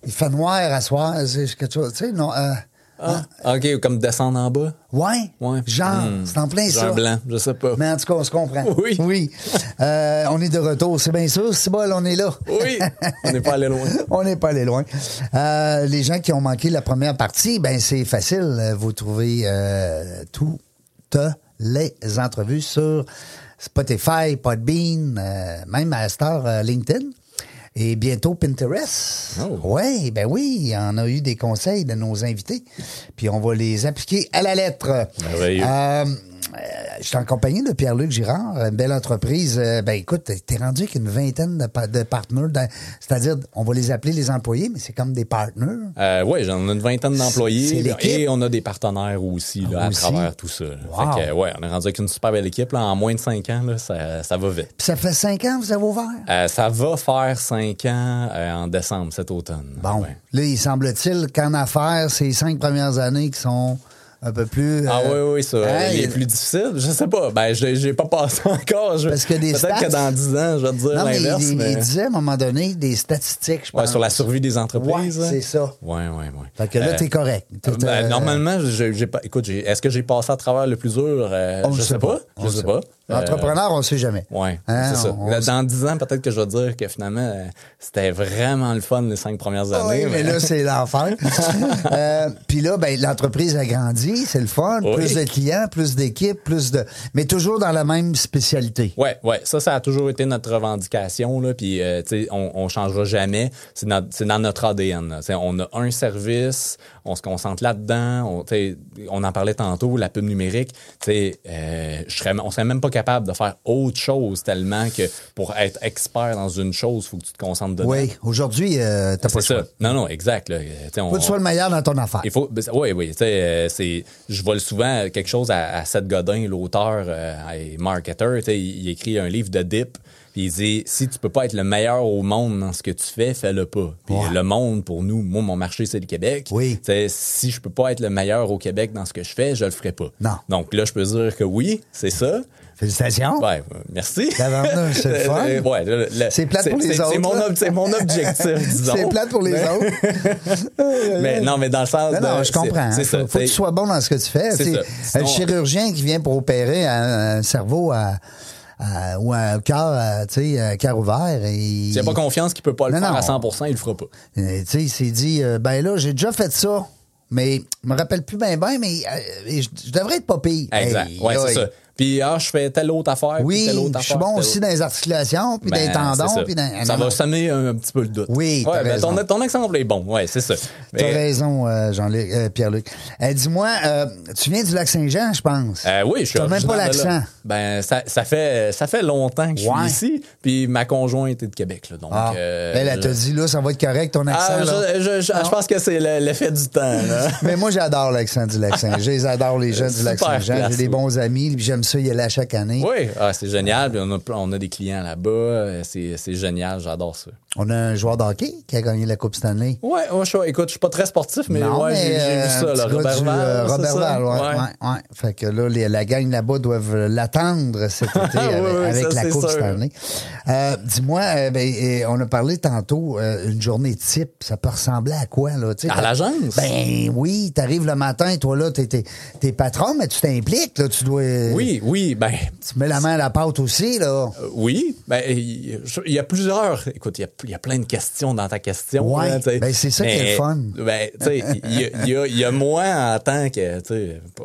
il fait noir à soir, c'est quelque chose. Tu sais, non. euh, Ah, OK, comme descendre en bas. ouais. Ouais. Genre, Hmm. c'est en plein Genre ça. blanc, je sais pas. Mais en tout cas, on se comprend. *laughs* Oui. Oui. On est de retour, c'est bien sûr. C'est bon, on est là. Oui, on n'est pas allé loin. *laughs* on n'est pas allé loin. Les gens qui ont manqué la première partie, ben c'est facile. Vous trouvez toutes les entrevues sur Spotify, Podbean, euh, même à Star euh, LinkedIn. Et bientôt Pinterest. Oh. Oui, ben oui, on a eu des conseils de nos invités. Puis on va les appliquer à la lettre. Merveilleux. Euh, je suis en compagnie de Pierre-Luc Girard, une belle entreprise. Euh, ben écoute, t'es rendu avec une vingtaine de, pa- de partenaires. C'est-à-dire, on va les appeler les employés, mais c'est comme des partenaires. Euh, oui, j'en ai une vingtaine d'employés et on a des partenaires aussi, là, Aussi. à travers tout ça. Wow. Fait que, ouais, on est rendu avec une super belle équipe. Là, en moins de cinq ans, là, ça, ça va vite. Puis ça fait cinq ans que vous avez ouvert? Euh, ça va faire cinq ans euh, en décembre cet automne. Bon, Ouais. là, il semble-t-il qu'en affaires, ces cinq premières années qui sont un peu plus. Ah euh, oui, oui, ça. hein, les il- plus difficiles, je sais pas. Ben, je j'ai pas passé *laughs* encore. Je- Parce que des Peut-être stats- que dans 10 ans, je vais te dire l'inverse. il- mais- il disait à un moment donné des statistiques, je pense. Ouais, sur la survie des entreprises. Ouais, hein. c'est ça. Ouais, ouais, ouais. Fait que là, Euh, t'es correct. Ben, normalement, j'ai pas. Écoute, est-ce que j'ai passé à travers le plus dur? Euh, je sais pas. On Je sais sait pas. Entrepreneur, on sait jamais. Ouais, Hein, c'est ça. on- Dans 10 ans, peut-être que je vais dire que finalement, euh, c'était vraiment le fun les cinq premières Ah années. oui, mais là, c'est l'enfer. *laughs* Euh, Puis là, ben, l'entreprise a grandi, c'est le fun. Oui. Plus de clients, plus d'équipes, plus de. Mais toujours dans la même spécialité. Ouais, ouais, ça, ça a toujours été notre revendication, là, puis, euh, tu sais, on, on changera jamais. C'est dans, notre ADN, on a un service, on se concentre là-dedans, on, on en parlait tantôt, la pub numérique, tu sais, euh, serais, on serait même pas capable de faire autre chose tellement que pour être expert dans une chose, faut que tu te concentres dedans. Oui, aujourd'hui, euh, t'as pas ça. Non, non, exact, là. On- Faut que tu sois le meilleur dans ton affaire. il faut, oui, oui, tu sais, euh, c'est, je vole souvent quelque chose à, à Seth Godin, l'auteur euh, et sais, il, il écrit un livre de dip, puis il dit si tu peux pas être le meilleur au monde dans ce que tu fais, fais-le pas. Puis le monde pour nous, moi mon marché c'est le Québec. Oui. Si je peux pas être le meilleur au Québec dans ce que je fais, je le ferai pas. Non. Donc là, je peux dire que oui, c'est ça. Félicitations. Ouais, euh, merci. C'est le *laughs* fun. Euh, ouais, le- le- C'est plate pour les autres, C'est mon, ob- objectif, *laughs* disons. C'est plate pour les autres. *laughs* Mais non, mais dans le sens Non, je comprends. Il ça. faut, faut que tu sois bon dans ce que tu fais. C'est. Un chirurgien qui vient pour opérer un, un cerveau à, ou un cœur, à, tu sais, un cœur ouvert. Et, S'il n'a pas confiance qu'il peut pas le Non, faire non. à 100% il le fera pas. Euh, tu sais, il s'est dit, euh, ben là, j'ai déjà fait ça, mais je me rappelle plus bien, bien, mais euh, je, devrais être pas pire. Exact. Hey, ouais, hey. c'est ça. Puis, ah, je fais telle autre affaire. Oui, telle autre je suis bon aussi dans les articulations, puis dans Ben, les tendons, c'est ça. puis dans... Ça va semer un, un petit peu le doute. Oui, t'as ouais, ben, ton, ton exemple est bon. Ouais, c'est ça. T'as Mais, raison, euh, Jean-Luc, euh, Pierre-Luc. Euh, Dis-moi, euh, tu viens du lac Saint-Jean, je pense. oui, je suis T'as même pas l'accent. Ben, ça, ça fait, ça fait longtemps que je Ouais. suis ici. Puis, ma conjointe est de Québec, là. Donc, Ah, euh, elle, t'a dit, là, ça va être correct, ton accent. Ah, là. je, je, je- pense que c'est le- l'effet du temps, là. *laughs* Mais moi, j'adore l'accent du lac Saint-Jean. J'adore les gens du lac Super Saint-Jean. place, J'ai des oui. bons amis, puis j'aime ça y chaque année. oui, ah, c'est génial. On, a, on a des clients là-bas. Euh, c'est génial. J'adore ça. On a un joueur de hockey qui a gagné la Coupe Stanley. Ouais, ouais, je, écoute, je suis pas très sportif, mais Non, ouais, mais, j'ai j'ai euh, vu ça, là. Robert du, Val. euh, Robert? Val, ouais, Ouais. ouais. Fait que là, les- la gang là-bas doivent l'attendre cet *laughs* été Oui, avec, oui, avec ça, la Coupe sûr. Stanley. Euh, Dis-moi, euh, ben, on a parlé tantôt, euh, une journée type, ça peut ressembler à quoi, là? tu sais, À l'agence? Ben oui, t'arrives le matin, toi là, t'es, t'es, t'es patron, mais tu t'impliques, là, tu dois... Oui, oui, ben, Tu mets la main à la pâte aussi, là. oui. Ben, il il y a plusieurs. Écoute, il y a, il y a plein de questions dans ta question. Ouais, sais. ben, c'est ça qui est le fun. Ben, il y a, y a- il y a moi en tant que,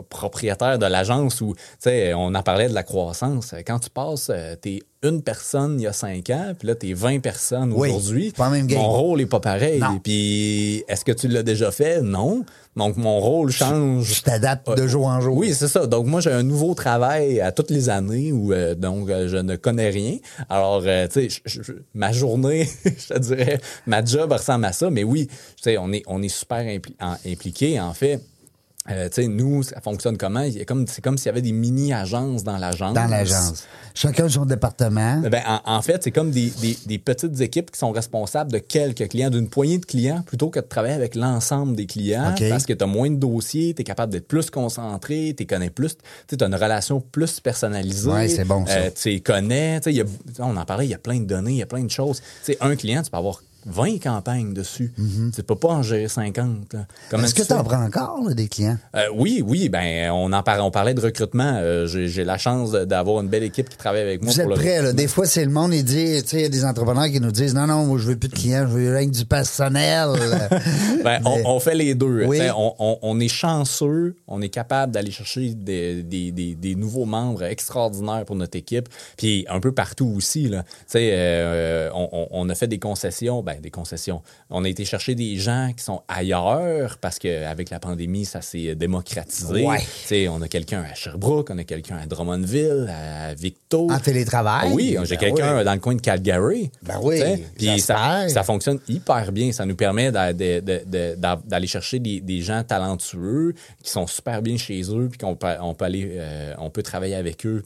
propriétaire de l'agence où, on en parlait de la croissance. Quand tu passes, euh, t'es une personne il y a cinq ans, puis là, t'es 20 personnes Oui, aujourd'hui. Mon rôle est pas pareil. Puis, est-ce que tu l'as déjà fait? Non. Donc, mon rôle change. Tu t'adaptes de jour en jour. Oui, c'est ça. Donc, moi, j'ai un nouveau travail à toutes les années où, euh, donc, euh, je ne connais rien. Alors, euh, tu sais, ma journée, *laughs* je te dirais, ma job ressemble à ça. Mais oui, tu sais, on est, on est super impli- en- impliqués, en fait. Euh, tu sais, nous, ça fonctionne comment? Comme, c'est comme s'il y avait des mini-agences dans l'agence. Dans l'agence. Chacun son département. Ben, en, en fait, c'est comme des, des- des petites équipes qui sont responsables de quelques clients, d'une poignée de clients, plutôt que de travailler avec l'ensemble des clients, parce que tu as moins de dossiers, tu es capable d'être plus concentré, tu connais plus, tu as une relation plus personnalisée. Ouais, c'est bon, ça. Euh, tu connais. y a- on en parlait, il y a plein de données, il y a plein de choses. Tu sais, un client, tu peux avoir 20 campagnes dessus. Tu peux pas en gérer 50. là. Comment Mm-hmm. Est-ce que tu en prends encore, là, des clients? Euh, oui, oui, ben on en parlait, on parlait de recrutement. Euh, J'ai la chance d'avoir une belle équipe qui travaille avec moi Vous pour êtes prêts, là. Des fois, c'est le monde, il dit, tu sais, il y a des entrepreneurs qui nous disent, non, non, moi, je veux plus de clients, je veux rien que du personnel. *laughs* Ben, on, Mais- on fait les deux. Oui. On, on- on est chanceux, on est capable d'aller chercher des, des- des- des nouveaux membres extraordinaires pour notre équipe, puis un peu partout aussi. Là. Euh, on a fait des concessions, ben des concessions. On a été chercher des gens qui sont ailleurs parce qu'avec la pandémie, ça s'est démocratisé. Ouais. On a quelqu'un à Sherbrooke, on a quelqu'un à Drummondville, à Victo. en télétravail? Oui, j'ai Ben quelqu'un oui. dans le coin de Calgary. Ben oui, Puis ça, ça fonctionne hyper bien. Ça nous permet d'aller chercher des, des gens talentueux qui sont super bien chez eux, puis qu'on peut, on peut aller, euh, on peut travailler avec eux.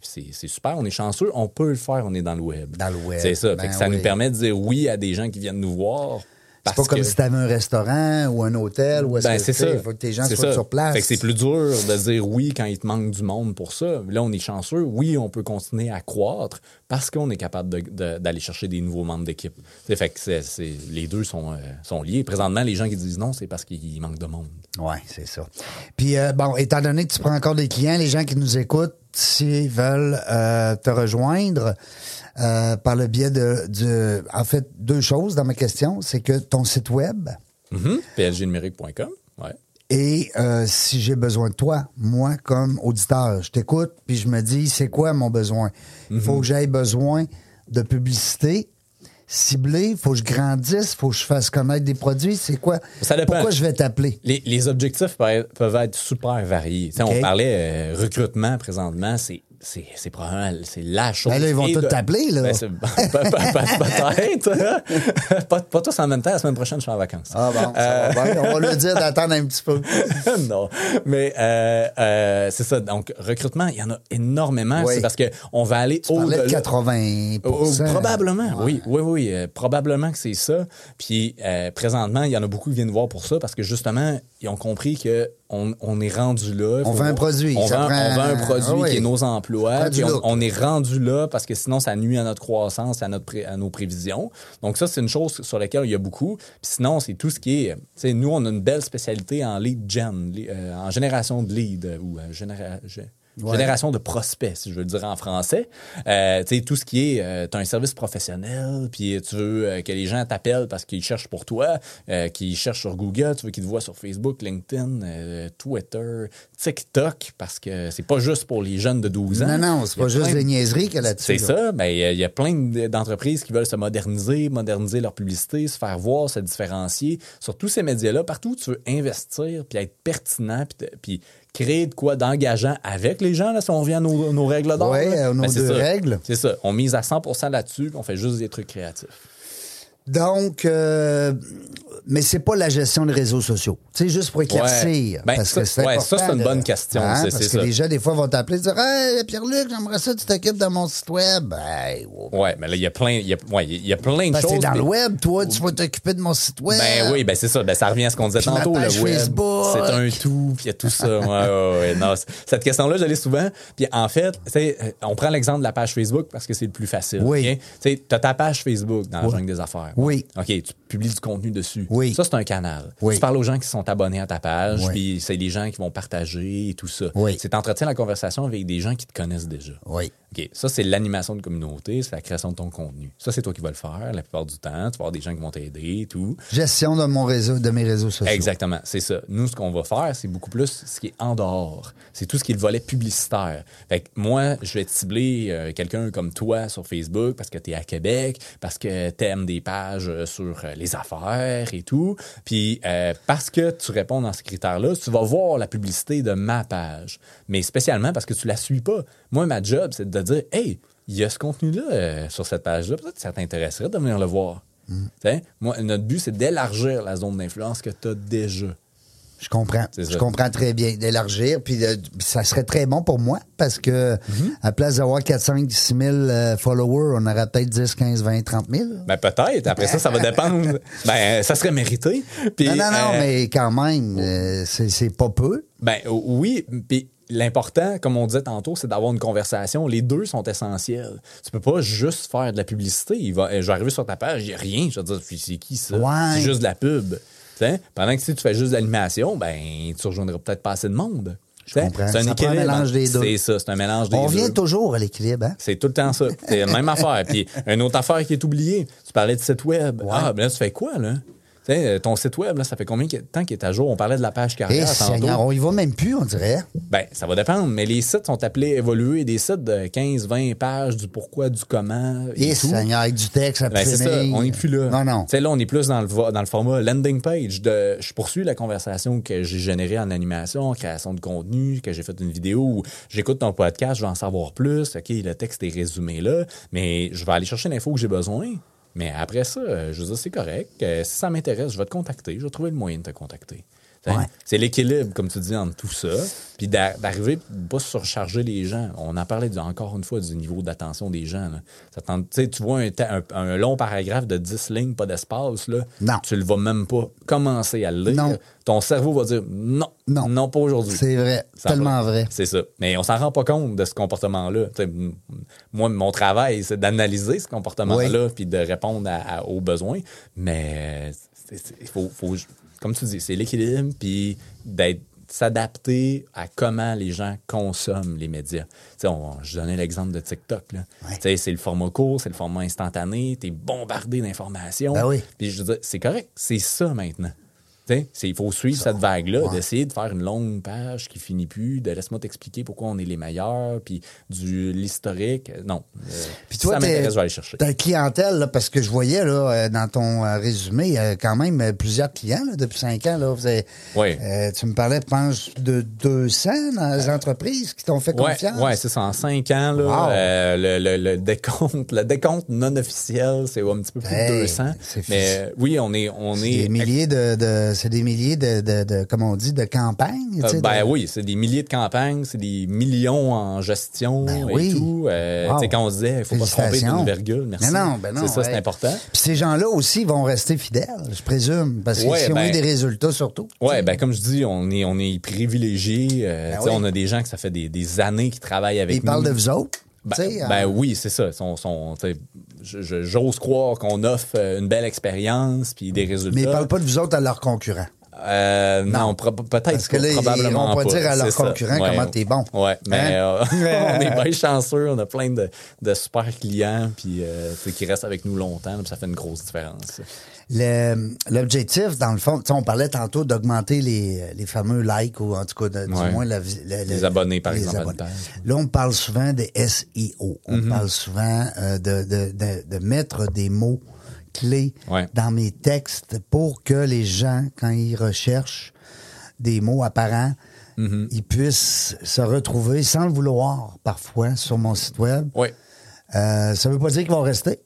c'est super. On est chanceux. On peut le faire. On est dans le web. Dans le web. C'est ça. Ben ça oui. nous permet de dire oui à des gens qui viennent nous voir. C'est pas comme que- si tu avais un restaurant ou un hôtel ou est-ce Ben, que c'est ça. il faut que tes gens soient ça. sur place. Fait que c'est plus dur de dire oui quand il te manque du monde pour ça. Là, on est chanceux. Oui, on peut continuer à croître parce qu'on est capable de- de- d'aller chercher des nouveaux membres d'équipe. C'est Fait que les deux sont, euh, sont liés. Présentement, les gens qui disent non, c'est parce qu'il manque de monde. Oui, c'est ça. Puis, euh, bon, étant donné que tu prends encore des clients, les gens qui nous écoutent, s'ils veulent euh, te rejoindre euh, par le biais de, de- En fait, deux choses dans ma question. C'est que ton site web plgnumérique.com. Ouais. et euh, si j'ai besoin de toi, moi, comme auditeur, je t'écoute, puis je me dis, c'est quoi mon besoin? Il faut que j'aille besoin de publicité ciblée, il faut que je grandisse, il faut que je fasse connaître des produits. C'est quoi? Ça dépend. Pourquoi je vais t'appeler? Les, les objectifs peuvent être, super variés. On parlait euh, recrutement présentement, c'est c'est c'est probablement c'est la chose. Ben là, ils vont tous t'appeler, là. Ben, *laughs* Peut-être. pas, pas tous en même temps. La semaine prochaine, je suis en vacances. Ah bon, ça va bien. On va le dire d'attendre un petit peu. *laughs* non, mais euh, euh, c'est ça. Donc recrutement, il y en a énormément. Oui. C'est parce que on va aller Tu au-delà. de 80 Oh, oh, probablement, oui, oui, oui, euh, probablement que c'est ça. Puis euh, présentement, il y en a beaucoup qui viennent voir pour ça parce que justement, ils ont compris que on, on est rendu là. On vend un produit, On, vend, prend- on vend un produit Ah oui. qui est nos emplois. Puis on, est rendu là parce que sinon, ça nuit à notre croissance, à, notre pré- à nos prévisions. Donc ça, c'est une chose sur laquelle il y a beaucoup. Puis sinon, c'est tout ce qui est... Tu sais, nous, on a une belle spécialité en lead gen, euh, en génération de lead ou euh, généra- gé- Ouais. génération de prospects, si je veux le dire en français. Euh, tu sais, tout ce qui est, tu as un service professionnel, puis tu veux euh, que les gens t'appellent parce qu'ils cherchent pour toi, euh, qu'ils cherchent sur Google, tu veux qu'ils te voient sur Facebook, LinkedIn, euh, Twitter, TikTok, parce que c'est pas juste pour les jeunes de 12 ans. Non, non, c'est pas juste de- des niaiseries qu'il y a là-dessus. c'est ça. Ben, il y a- plein d'entreprises qui veulent se moderniser, moderniser leur publicité, se faire voir, se différencier. Sur tous ces médias-là, partout où tu veux investir, puis être pertinent, puis créer de quoi d'engageant avec les gens, là, si on revient à nos, nos règles d'or. À nos Ben, deux règles. C'est ça. On mise à 100% là-dessus, on fait juste des trucs créatifs. Donc, euh, mais c'est pas la gestion des réseaux sociaux. Sais, juste pour éclaircir. Ouais. Ben, parce ça, que c'est ouais, important ça, c'est une bonne question. Hein, C'est- parce c'est que ça. les gens, des fois, vont t'appeler et dire Hey, Pierre-Luc, j'aimerais ça tu t'occupes de mon site web. Hey, wow. Ouais, mais là, il y a plein, il y a, ouais, il y a plein de Ben, choses. c'est dans mais- le web, toi, tu vas t'occuper de mon site web. Ben oui, ben c'est ça. Ben ça revient à ce qu'on disait Puis tantôt, le web. Facebook. C'est un tout, puis il y a tout ça. Ouais. Non, cette question-là, je l'ai souvent. Puis en fait, euh, on prend l'exemple de la page Facebook parce que c'est le plus facile. Oui. Tu as ta page Facebook dans la jungle des affaires. Oui. OK, tu publies du contenu dessus. Oui. Ça, c'est un canal. Oui. Tu parles aux gens qui sont abonnés à ta page, Oui. puis c'est les gens qui vont partager et tout ça. Oui. C'est entretiens la conversation avec des gens qui te connaissent déjà. Oui. OK, ça, c'est l'animation de communauté, c'est la création de ton contenu. Ça, c'est toi qui vas le faire la plupart du temps. Tu vas avoir des gens qui vont t'aider et tout. Gestion de mon réseau, de mes réseaux sociaux. Exactement, c'est ça. Nous, ce qu'on va faire, c'est beaucoup plus ce qui est en dehors. C'est tout ce qui est le volet publicitaire. Fait que moi, je vais te cibler euh, quelqu'un comme toi sur Facebook parce que tu es à Québec, parce que tu aimes des pages euh, sur euh, les affaires et tout. Puis euh, parce que tu réponds dans ce critère-là, tu vas voir la publicité de ma page. Mais spécialement parce que tu la suis pas. Moi, ma job, c'est de dire, hey, il y a ce contenu-là euh, sur cette page-là. Peut-être que ça t'intéresserait de venir le voir. T'sais, Moi, notre but, c'est d'élargir la zone d'influence que tu as déjà. Je comprends. Je comprends très bien d'élargir. Puis de- ça serait très bon pour moi parce que Mm-hmm. à place d'avoir 4, 5, 6 000 euh, followers, on aurait peut-être 10, 15, 20, 30 000. Ben peut-être. Après ça, ça va dépendre. *laughs* Ben, ça serait mérité. Puis, non, non, non, euh, mais quand même, euh, c'est pas peu. Ben oui, puis l'important, comme on disait tantôt, c'est d'avoir une conversation. Les deux sont essentiels. Tu peux pas juste faire de la publicité. Il va, je vais arriver sur ta page, il n'y a rien. Je vais dire, c'est qui ça? Ouais. C'est juste de la pub. T'sais? Pendant que si tu fais juste de l'animation, ben tu rejoindras peut-être pas assez de monde. Je comprends. C'est un Ça mélange des deux. C'est ça, c'est un mélange des On deux. revient toujours à l'équilibre. Hein? C'est tout le temps ça. C'est la même *laughs* affaire. Puis une autre affaire qui est oubliée. Tu parlais de site web. Ah, ben là, tu fais quoi, là? Tu sais, ton site web, là, ça fait combien de temps qu'il est à jour? On parlait de la page Eh, carrière tantôt. Seigneur, on y va même plus, on dirait. Ben, ça va dépendre, mais les sites sont appelés évoluer. Des sites de 15, 20 pages du pourquoi, du comment. Et Eh, tout. Seigneur, avec du texte Ben, c'est ça, finir. on n'est plus là. Non, non. Là, on est plus dans le, dans le format landing page. De, je poursuis la conversation que j'ai générée en animation, en création de contenu, que j'ai fait une vidéo où j'écoute ton podcast, je veux en savoir plus. OK, le texte est résumé là, mais je vais aller chercher l'info que j'ai besoin. Mais après ça, euh, je veux dire, c'est correct. Euh, si ça m'intéresse, je vais te contacter. Je vais trouver le moyen de te contacter. Ouais. C'est l'équilibre, comme tu dis, entre tout ça. Puis d'a- d'arriver, pas surcharger les gens. On en parlait encore une fois du niveau d'attention des gens. là. Ça tu vois un, ta- un- un long paragraphe de 10 lignes, pas d'espace, là. Non. Tu le vas même pas commencer à le lire. Non. Ton cerveau va dire non, Non. non, pas aujourd'hui. C'est vrai, Ça tellement vrai. C'est ça. Mais on s'en rend pas compte de ce comportement-là. Moi, mon travail, c'est d'analyser ce comportement-là puis de répondre à- à- aux besoins. Mais il faut, faut- comme tu dis, c'est l'équilibre puis d'être s'adapter à comment les gens consomment les médias. Tu sais, on- je donnais l'exemple de TikTok. là. Ouais. Tu sais, C'est le format court, c'est le format instantané, tu es bombardé d'informations. Ben oui. Puis je c'est correct, c'est ça maintenant. Il faut suivre cette vague-là, Ouais. d'essayer de faire une longue page qui finit plus, de laisse-moi t'expliquer pourquoi on est les meilleurs, puis du l'historique. Non. Euh, Puis toi, ça m'intéresse, je vais aller chercher. ta clientèle, là, parce que je voyais là, euh, dans ton euh, résumé, il y a quand même plusieurs clients là, depuis cinq ans. Là, vous avez- Oui. euh, tu me parlais, je pense, de 200 dans les entreprises qui t'ont fait Ouais, confiance. ouais, c'est ça. En cinq ans, là, Wow. euh, le, le- le décompte, le décompte non officiel, c'est un petit peu plus Hey, de 200. c'est Mais oui, on est, on est des milliers de, de- c'est des milliers de, de, de- comment on dit, de campagnes. Euh, ben de- oui, c'est des milliers de campagnes, c'est des millions en gestion Ben et oui. tout. Euh, Wow. quand on se disait, il faut pas se tromper d'une virgule, merci. Mais non, ben non, c'est ça, c'est important. Puis ces gens-là aussi vont rester fidèles, je présume, parce qu'ils Ouais, ont ben- eu des résultats surtout. Ouais, ben comme je dis, on est, on est privilégiés. euh, Ben oui. On a des gens que ça fait des, des années qui travaillent avec Ils nous. parlent de vous autres. Ben, sais, ben oui, c'est ça. Son, son, J'ose croire qu'on offre euh, une belle expérience puis des résultats. mais ils parlent pas de vous autres à leurs concurrents. Euh, non, Non. pro- peut-être Parce que là, ils probablement vont pas dire à leurs concurrents Ouais, comment t'es bon. Ouais, mais Hein? euh, *laughs* *laughs* on est bien chanceux, on a plein de, de super clients puis euh, qui restent avec nous longtemps, puis ça fait une grosse différence. Le- L'objectif, dans le fond, tu sais, on parlait tantôt d'augmenter les, les fameux likes ou en tout cas, de- du Ouais. moins la Les le- abonnés, par les exemple, abonnés. Mm-hmm. Là, on parle souvent de SEO. On parle souvent euh, de, de mettre des mots clés Ouais. dans mes textes pour que les gens, quand ils recherchent des mots apparents, Mm-hmm. ils puissent se retrouver sans le vouloir parfois sur mon site web. Oui. Euh, ça veut pas dire qu'ils vont rester.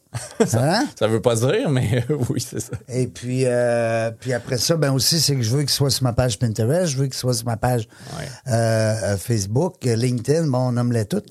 Hein? Ça veut pas dire, mais *laughs* oui, c'est ça. Et puis, euh, puis après ça, ben aussi, c'est que je veux qu'il soit sur ma page Pinterest, je veux qu'il soit sur ma page Ouais. euh, euh, Facebook, LinkedIn, bon, on nomme-les toutes.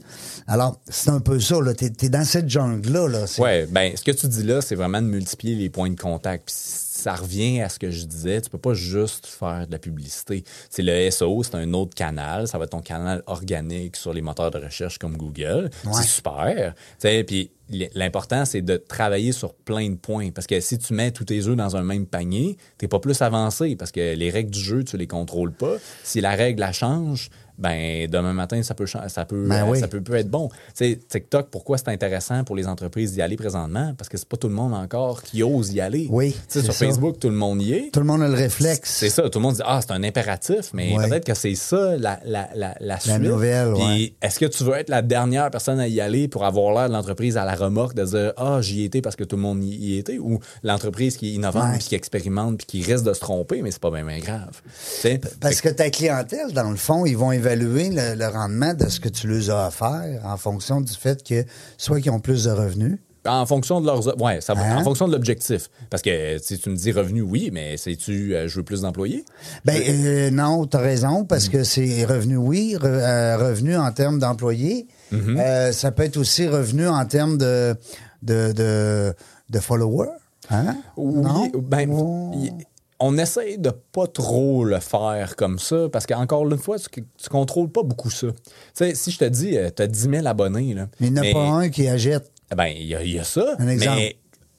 Alors, c'est un peu ça, là. T'es, dans cette jungle-là, là. Ouais, ben ce que tu dis là, c'est vraiment de multiplier les points de contact. Puis ça revient à ce que je disais, tu peux pas juste faire de la publicité. C'est le SEO, c'est un autre canal, ça va être ton canal organique sur les moteurs de recherche comme Google. Ouais. C'est super. Tu sais, puis l'important c'est de travailler sur plein de points parce que si tu mets tous tes œufs dans un même panier, t'es pas plus avancé parce que les règles du jeu, tu les contrôles pas. Si la règle la change, ben demain matin ça peut ça peut Ben oui. ça peut, peut être bon. Tu sais, TikTok, pourquoi c'est intéressant pour les entreprises d'y aller présentement? Parce que c'est pas tout le monde encore qui ose y aller. Oui, sur ça. Facebook, tout le monde y est. Tout le monde a le réflexe. C'est ça, tout le monde dit Ah, c'est un impératif, mais peut-être que c'est ça la, la, la, la suite. nouvelle, Puis ouais. est-ce que tu veux être la dernière personne à y aller pour avoir l'air de l'entreprise à la remorque de dire Ah, j'y étais parce que tout le monde y était ou l'entreprise qui est innovante, Ouais. puis qui expérimente, puis qui risque de se tromper, mais c'est pas bien, bien grave. Parce que ta clientèle, dans le fond, ils vont évaluer le, le rendement de ce que tu leur as offert en fonction du fait que soit qu'ils ont plus de revenus? En fonction de leurs. Ouais, ça va- Hein? en fonction de l'objectif. Parce que si tu me dis revenu, oui, mais c'est-tu euh, je veux plus d'employés? Ben euh, non, tu as raison, parce que c'est revenu, oui, re- euh, revenu en termes d'employés. Mm-hmm. Euh, ça peut être aussi revenu en termes de, de, de, de followers. Hein? Oui, Non? ben, y- on essaie de pas trop le faire comme ça parce qu'encore une fois, tu, tu contrôles pas beaucoup ça. Tu sais, si je te dis, tu as 10 000 abonnés, là, Il n'y en a mais- pas un qui agite. Ben, il y, a- il y a ça. Un exemple. Mais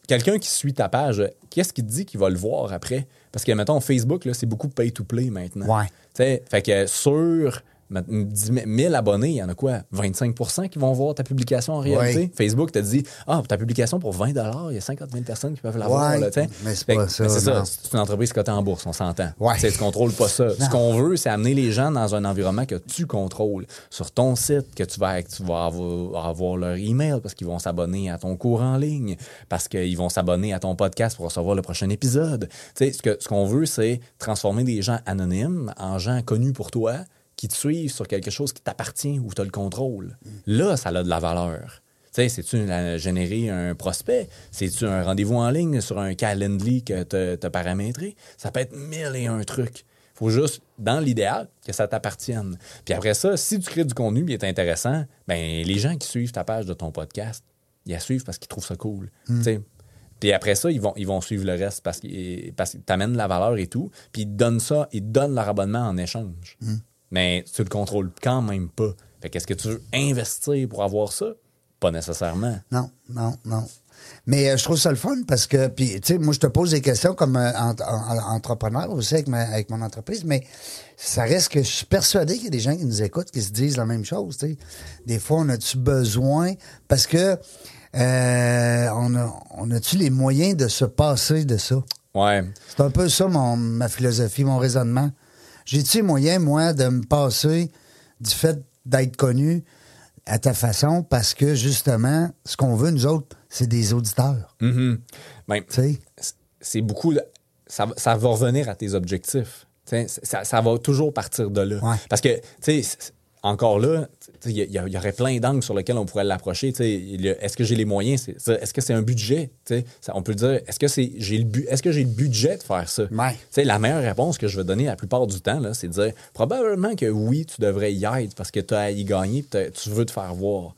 quelqu'un qui suit ta page, qu'est-ce qui te dit qu'il va le voir après? Parce que, mettons, Facebook, c'est beaucoup pay-to-play maintenant. Ouais. Tu sais, fait que sur met- 10 000 1000 abonnés, il y en a quoi? 25% qui vont voir ta publication en réalité? Ouais. Facebook te dit, ah, ta publication pour 20 il y a 50 000 personnes qui peuvent la voir. Ouais, là, mais c'est pas ça, mais C'est ça, non. c'est une entreprise cotée en bourse, on s'entend. Ouais. Tu tu contrôles pas ça. Ce qu'on veut, c'est amener les gens dans un environnement que tu contrôles. Sur ton site, que tu vas, que tu vas avoir, avoir leur email parce qu'ils vont s'abonner à ton cours en ligne, parce qu'ils vont s'abonner à ton podcast pour recevoir le prochain épisode. Ce ce qu'on veut, c'est transformer des gens anonymes en gens connus pour toi qui te suivent sur quelque chose qui t'appartient ou tu as le contrôle. Là, ça a de la valeur. Tu sais, c'est-tu générer un prospect? C'est-tu un rendez-vous en ligne sur un Calendly que tu as paramétré? Ça peut être mille et un trucs. faut juste, dans l'idéal, que ça t'appartienne. Puis après ça, si tu crées du contenu qui est intéressant, ben les gens qui suivent ta page de ton podcast, ils la suivent parce qu'ils trouvent ça cool. Tu sais. Puis après ça, ils vont, ils vont suivre le reste parce qu'ils parce qu'ils t'amènent la valeur et tout. Puis ils te donnent ça, ils te donnent leur abonnement en échange. Mais tu le contrôles quand même pas. Fait qu'est-ce que tu veux investir pour avoir ça? Pas nécessairement. Non, non, non. Mais euh, je trouve ça le fun parce que, puis, tu sais, moi, je te pose des questions comme euh, en- en- entrepreneur aussi avec, ma- avec mon entreprise, mais ça reste que je suis persuadé qu'il y a des gens qui nous écoutent qui se disent la même chose, tu sais. Des fois, on a-tu besoin, parce que, euh, on a, on a-tu les moyens de se passer de ça? Ouais. C'est un peu ça, mon, ma philosophie, mon raisonnement. J'ai-tu les moyens, moi, de me passer du fait d'être connu à ta façon? Parce que, justement, ce qu'on veut, nous autres, c'est des auditeurs. Tu sais? c'est beaucoup. de- Ça, va- ça va revenir à tes objectifs. Ça, ça va toujours partir de là. Ouais. Parce que, tu sais, encore là, il y, aurait plein d'angles sur lesquels on pourrait l'approcher. Est-ce que j'ai les moyens? Est-ce que c'est un budget? Ça- on peut dire, est-ce que c'est j'ai le est-ce que j'ai le budget de faire ça? Ouais. La meilleure réponse que je vais donner la plupart du temps, c'est de dire probablement que oui, tu devrais y être parce que tu as à y gagner tu veux te faire voir.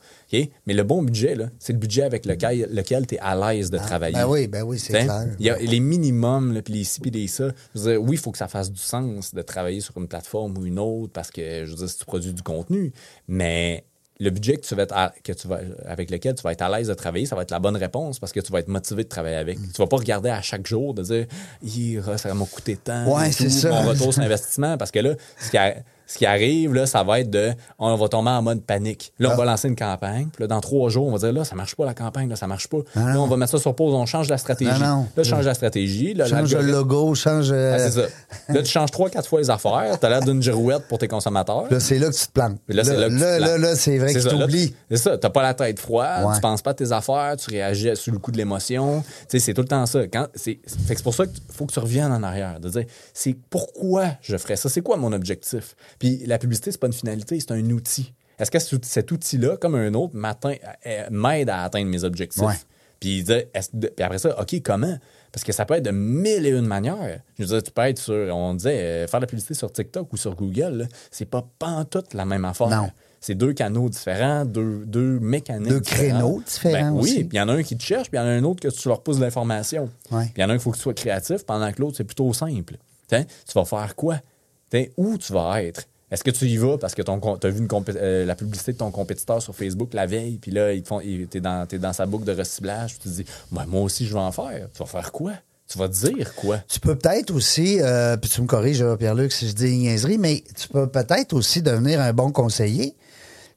Mais le bon budget, là, c'est le budget avec lequel, lequel tu es à l'aise de travailler. ben oui, ben oui, c'est clair. Il y a les minimums, puis les ci, puis les ça. Je veux dire, oui, il faut que ça fasse du sens de travailler sur une plateforme ou une autre parce que, je veux dire, si tu produis du contenu, mais le budget que tu vas à- que tu vas, avec lequel tu vas être à l'aise de travailler, ça va être la bonne réponse parce que tu vas être motivé de travailler avec. Tu vas pas regarder à chaque jour de dire, ça m'a coûté tant. Ouais, c'est ça. Mon retour sur investissement parce que là, ce qui, a- ce qui arrive, là, ça va être de, on va tomber en mode panique. Là, on Ah. va lancer une campagne. Puis là, dans trois jours, on va dire, là, ça marche pas la campagne, là, ça marche pas. Ah là, on va mettre ça sur pause, on change la stratégie. Ah non. Là, tu changes la stratégie. Là, Change le logo, change. euh, Ah, c'est ça. Là, tu changes trois, quatre fois les affaires. Tu as l'air d'une girouette pour tes consommateurs. Là, c'est là que tu te plantes. Puis là, c'est là, que tu te là, là, c'est vrai que ça, tu t'oublies. C'est ça. T'as pas la tête froide, Ouais. tu penses pas à tes affaires, tu réagis sous le coup de l'émotion. Tu sais, c'est tout le temps ça. Quand, c'est, fait que c'est pour ça qu'il faut que tu reviennes en arrière, de dire, c'est pourquoi je ferais ça? C'est quoi mon objectif? Puis la publicité, c'est pas une finalité, c'est un outil. Est-ce que ce- cet outil-là, comme un autre, euh, m'aide à atteindre mes objectifs? Ouais. Puis, dire, après ça, OK, comment? Parce que ça peut être de mille et une manières. Je veux dire, tu peux être sur, on disait, euh, faire de la publicité sur TikTok ou sur Google, c'est pas pantoute la même affaire. Non. C'est deux canaux différents, deux, deux mécaniques Deux créneaux différents Ben aussi. Oui, puis il y en a un qui te cherche, puis il y en a un autre que tu leur pousses l'information. Ouais. Puis il y en a un qu'il faut que tu sois créatif, pendant que l'autre, c'est plutôt simple. T'sais, tu vas faire quoi? Où tu vas être? Est-ce que tu y vas parce que tu as vu euh, la publicité de ton compétiteur sur Facebook la veille, puis là, ils font, t'es dans, t'es dans sa boucle de recyclage, puis tu te dis, moi aussi, je vais en faire. Tu vas faire quoi? Tu vas dire quoi? Tu peux peut-être aussi, euh, puis tu me corriges, Pierre-Luc, si je dis niaiserie, mais tu peux peut-être aussi devenir un bon conseiller.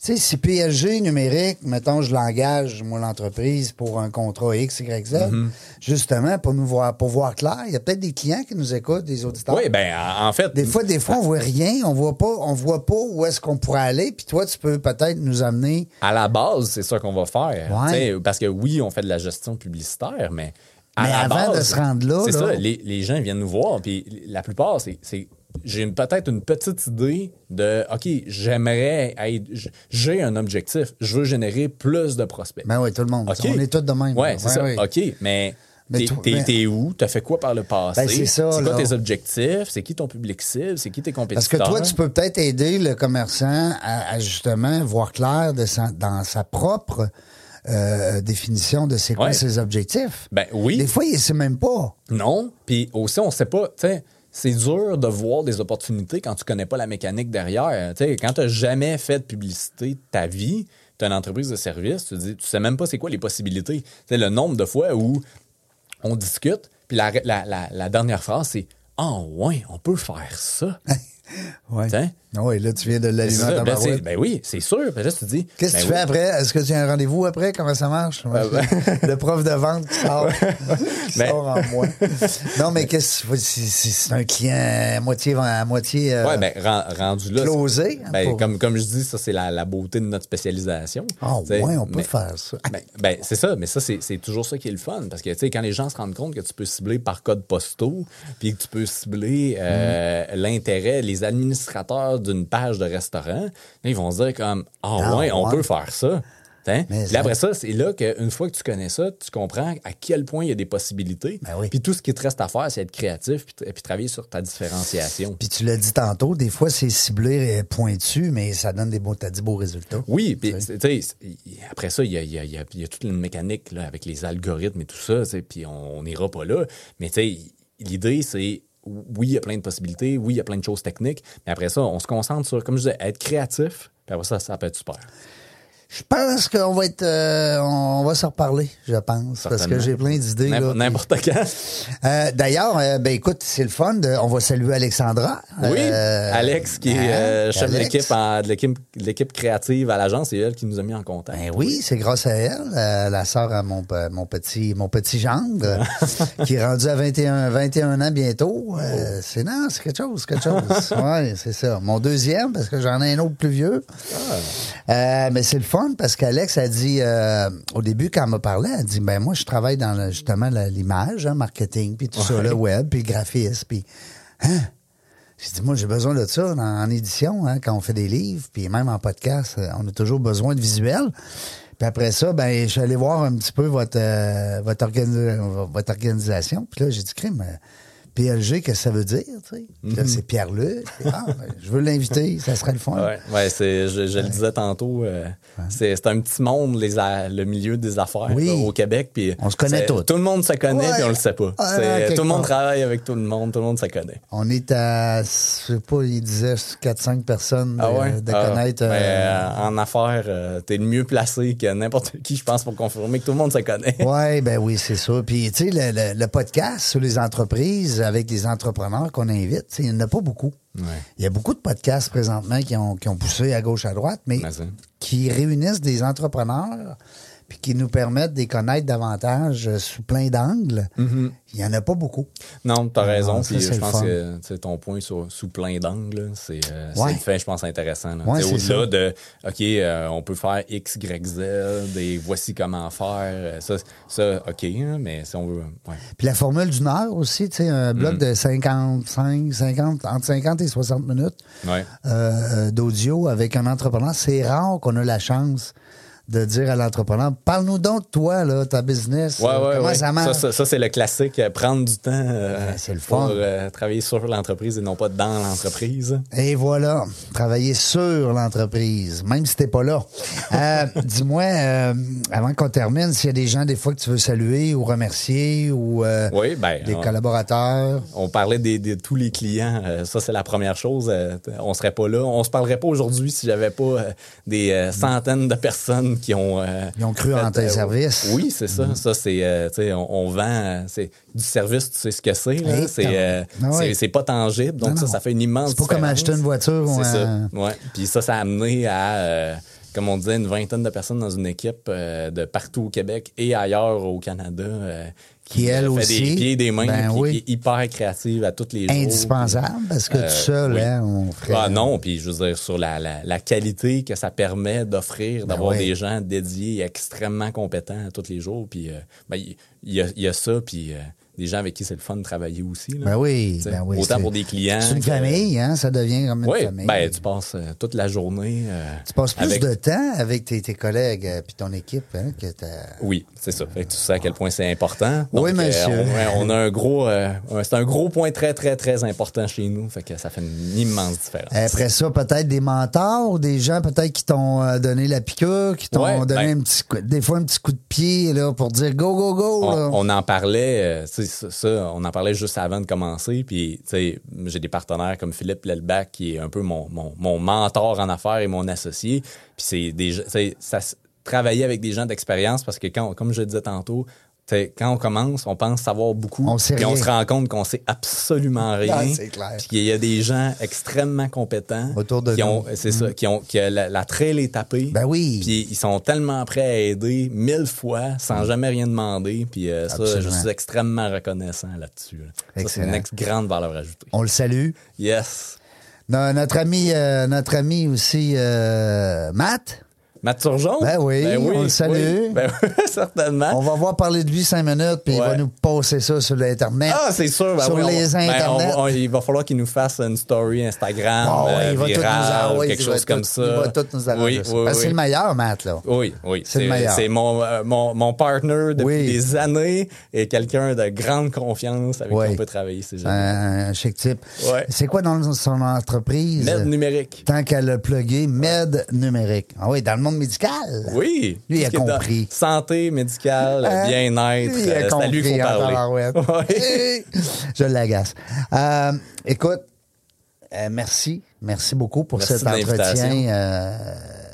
Tu sais, si PSG numérique, mettons, je l'engage, moi, l'entreprise, pour un contrat X, Y, Z, Mm-hmm. justement, pour nous voir, pour voir clair, il y a peut-être des clients qui nous écoutent, des auditeurs. Oui, ben en fait. Des fois, des fois, on voit rien, on voit pas, on voit pas où est-ce qu'on pourrait aller, puis toi, tu peux peut-être nous amener. À la base, c'est ça qu'on va faire. Ouais. Parce que oui, on fait de la gestion publicitaire, mais. À Mais la avant base, de se rendre là, C'est ça, les, les gens viennent nous voir, puis la plupart, c'est. J'ai peut-être une petite idée de OK, j'aimerais. J'ai un objectif. Je veux générer plus de prospects. Ben oui, tout le monde. OK. On est tous de même. Ouais, c'est ça. OK, mais. T'es, où? T'as fait quoi par le passé? Ben, c'est ça, quoi là. tes objectifs? C'est qui ton public cible? C'est qui tes Parce compétiteurs? que toi, tu peux peut-être aider le commerçant à, à justement voir clair de sa- dans sa propre euh, définition de c'est quoi Ouais. ses objectifs. Ben oui. Des fois, il ne sait même pas. Non. Puis aussi, on sait pas, sais, c'est dur de voir des opportunités quand tu connais pas la mécanique derrière. Quand tu jamais fait de publicité de ta vie, tu as une entreprise de service, tu dis, tu sais même pas c'est quoi les possibilités. Sais, le nombre de fois où on discute, puis la, dernière phrase, c'est Ah, ouais, on peut faire ça. Ouais. Ah Oui, là, tu viens de l'allumer à Ben, ben oui, c'est sûr. Puis là, tu te dis. Qu'est-ce que ben tu fais après? Est-ce que tu as un rendez-vous après? Comment ça marche? Le prof de vente qui sort, qui *laughs* Ben- sort en moi. Non, mais qu'est-ce que? Si- si c'est un client à moitié, à moitié euh, Ouais, ben, rendu là. closé. hein, Ben, pour- comme, comme je dis, ça, c'est la, la beauté de notre spécialisation. Ah sais, ouais, on peut mais- faire ça. Ben, ben, c'est ça, mais ça, c'est c'est toujours ça qui est le fun. Parce que, tu sais, quand les gens se rendent compte que tu peux cibler par code postaux, puis que tu peux cibler euh, Mm. l'intérêt, les administrateurs d'une page de restaurant, ils vont se dire comme, ah Ah, ouais, on ouais. peut faire ça. Hein? Mais là, après ça, c'est là qu'une fois que tu connais ça, tu comprends à quel point il y a des possibilités. Ben oui. Puis tout ce qui te reste à faire, c'est être créatif puis, travailler sur ta différenciation. Puis tu l'as dit tantôt, des fois, c'est ciblé et pointu, mais ça donne des beaux, t'as dit beaux résultats. Oui, puis après ça, il y a, il y a- il y a- il y a toute une mécanique là, avec les algorithmes et tout ça, puis on on n'ira pas là. Mais tu sais, l'idée, c'est oui, il y a plein de possibilités, oui, il y a plein de choses techniques, mais après ça, on se concentre sur, comme je disais, être créatif, après ça, ça peut être super. Je pense qu'on va être, euh, on va se reparler, je pense, parce que j'ai plein d'idées. là, N'importe quand. *laughs* Euh, D'ailleurs, euh, ben écoute, c'est le fun. de- on va saluer Alexandra. Oui, Alex, qui est hein, chef de Alex. de l'équipe- créative à l'agence, c'est elle qui nous a mis en contact. Ben oui, c'est grâce à elle, la sœur à mon, mon petit mon petit gendre, *laughs* qui est rendu à 21, 21 ans bientôt. Euh, C'est non, c'est quelque chose, quelque chose. *laughs* ouais, c'est ça. Mon deuxième, parce que j'en ai un autre plus vieux. Euh, mais c'est le fun parce qu'Alex a dit euh, au début quand elle m'a parlé, elle a dit ben moi je travaille dans le- justement l'image, hein, marketing, puis tout ça, le web, puis le graphisme, puis hein? J'ai dit, moi, j'ai besoin de ça en édition, hein, quand on fait des livres, puis même en podcast, euh, on a toujours besoin de visuels. Puis après ça, ben, je suis allé voir un petit peu votre, euh, votre, organi- votre organisation. Puis là, j'ai dit, crime, euh, PLG, qu'est-ce que ça veut dire? tu là, c'est Pierre-Luc. Ah, ben, je veux l'inviter, ça serait le fun. Ouais, ouais je, je le disais tantôt, euh, c'est, c'est un petit monde, les le milieu des affaires Oui. là, au Québec. Puis On se connaît tous. Tout le monde se connaît, puis on le sait pas. Tout le monde travaille avec tout le monde, tout le monde se connaît. On est à, je sais pas, il disait 4-5 personnes de, Ah de Ah, connaître. euh, euh, en affaires, euh, t'es le mieux placé que n'importe *laughs* qui, je pense, pour confirmer que tout le monde se connaît. Oui, ben oui, c'est ça. Puis, tu sais, le, le- le podcast sur les entreprises avec les entrepreneurs qu'on invite, il n'y en a pas beaucoup. Ouais. Il y a beaucoup de podcasts présentement qui ont, qui ont poussé à gauche, à droite, mais qui réunissent des entrepreneurs puis qui nous permettent de les connaître davantage euh, sous plein d'angles. Il n'y en a pas beaucoup. Non, t'as raison. Ah, ça, Puis c'est je pense fun. que tu ton point sur, sous plein d'angles, c'est euh, Ouais. fait, je pense, intéressant. Ouais, Tu Au-delà ça. de, OK, euh, on peut faire X, Y, Z, et voici comment faire. euh, Ça, ça OK, hein, mais si on veut. Ouais. Puis la formule d'une heure aussi, tu sais, un Mm. bloc de 55, 50, entre 50 et 60 minutes euh, d'audio avec un entrepreneur. C'est rare qu'on a la chance de dire à l'entrepreneur, parle-nous donc de toi, là, ta business. Ouais, euh, ouais, comment ouais. ça marche? Ça, ça, c'est le classique, euh, prendre du temps euh, le pour euh, travailler sur l'entreprise et non pas dans l'entreprise. Et voilà, travailler sur l'entreprise, même si t'es pas là. Euh, *laughs* Dis-moi, avant qu'on termine, s'il y a des gens des fois que tu veux saluer ou remercier ou Oui, ben, des collaborateurs. On parlait des, de tous les clients. Ça, c'est la première chose. On serait pas là. On se parlerait pas aujourd'hui si j'avais pas des centaines de personnes qui ont... euh, Ils ont cru en tes euh, services. Oui, c'est ça. Ça, c'est... euh, tu sais, on, on vend... c'est du service, tu sais ce que c'est. Hey, C'est euh, ah ouais. c'est- pas tangible. Donc, Non, ça, non. ça fait une immense C'est pas comme acheter une voiture C'est ça. Ouais. Puis ça, ça a amené à... comme on disait, une vingtaine de personnes dans une équipe euh, de partout au Québec et ailleurs au Canada euh, Qui, elle fait aussi, des pieds des mains, ben puis oui. qui est hyper créative à tous les jours. Indispensable, parce que Euh, tout seul, oui. hein, on ferait... Ah non, puis je veux dire, sur la, la, la qualité que ça permet d'offrir, d'avoir Ben oui. des gens dédiés extrêmement compétents à tous les jours. Puis euh, ben, il il y, a, y a ça, puis euh, des gens avec qui c'est le fun de travailler aussi. là. Ben oui, ben oui. Autant pour des clients. C'est une que- famille, hein, ça devient comme une Oui, famille. ben tu passes euh, toute la journée. euh, Tu passes plus avec- de temps avec tes, tes collègues et ton équipe hein, que. Oui, c'est ça. Fait que tu sais à quel point c'est important. Donc, Oui, monsieur. euh, on, on a un gros, euh, c'est un gros point très très très important chez nous. Fait que ça fait une immense différence. Après ça, peut-être des mentors, des gens peut-être qui t'ont euh, donné la piqûre, qui t'ont Ouais, donné ben- un petit coup- des fois un petit coup de pied là, pour dire go, go, go. là. on, on en parlait, euh, ça, on en parlait juste avant de commencer. Puis, j'ai des partenaires comme Philippe Lelbach, qui est un peu mon, mentor en affaires et mon associé. Puis, c'est des, ça, travailler avec des gens d'expérience parce que comme je le disais tantôt, tu sais, quand on commence, on pense savoir beaucoup. On sait puis on rien. se rend compte qu'on sait absolument rien. Ah, c'est clair. Puis qu'il y a des gens extrêmement compétents. Autour de qui nous. ont, c'est ça, qui ont, que la, la trail est tapée. Ben oui. Puis ils sont tellement prêts à aider mille fois sans jamais rien demander. Puis euh, ça, je suis extrêmement reconnaissant là-dessus. là. Ça, c'est une ex- grande valeur ajoutée. On le salue. Yes. No- notre ami, euh, notre ami aussi, euh, Matt? Matt Turgeon? Ben oui, on le salue. oui. Ben, *laughs* certainement. On va voir parler de lui cinq minutes, puis il va nous passer ça sur l'Internet. Ah, c'est sûr. ben sur oui, les ben, Internets. il va falloir qu'il nous fasse une story Instagram, Ah euh, il va tout nous virale, arranger, quelque il va chose comme tout- ça. Il va tout nous arranger. Oui, ça. oui, Parce que c'est oui. le meilleur, Matt, là. Oui, oui. C'est le meilleur. C'est mon, euh, mon, mon partner depuis Oui. des années et quelqu'un de grande confiance avec Oui. qui on peut travailler. C'est Un, génial. un chic type. Ouais. C'est quoi dans son entreprise? Med numérique. Tant qu'elle a plugué, Med numérique. Ah oui, dans le monde médical. Oui. Lui, il a compris. Santé, médicale, Hein? bien-être. Il a euh, lui. *laughs* Ouais. Je l'agace. Euh, écoute, euh, merci. Merci beaucoup pour Merci cet entretien.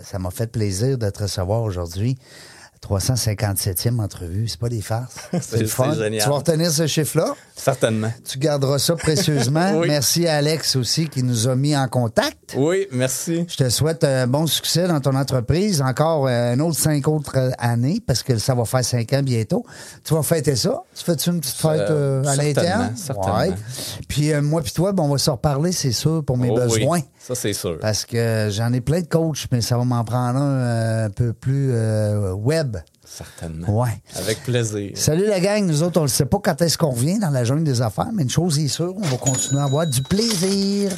Ça m'a fait plaisir de te recevoir aujourd'hui. 357e entrevue, c'est pas des farces. *laughs* C'est- fun. génial. Tu vas retenir ce chiffre-là? Certainement. Tu garderas ça précieusement. *laughs* Oui. Merci à Alex aussi qui nous a mis en contact. Oui, merci. Je te souhaite un bon succès dans ton entreprise. Encore euh, un autre cinq autres euh, années, parce que ça va faire cinq ans bientôt. Tu vas fêter ça? Tu fais-tu une petite fête euh, à certainement, l'interne? certainement. Puis euh, moi puis toi, ben, on va se reparler, c'est sûr, pour mes Oh oui, besoins. Ça, c'est sûr. Parce que j'en ai plein de coachs, mais ça va m'en prendre un euh, un peu plus euh, web. Certainement. Ouais. Avec plaisir. Salut la gang, nous autres, on ne sait pas quand est-ce qu'on revient dans la jungle des affaires, mais une chose est sûre, on va continuer à avoir du plaisir.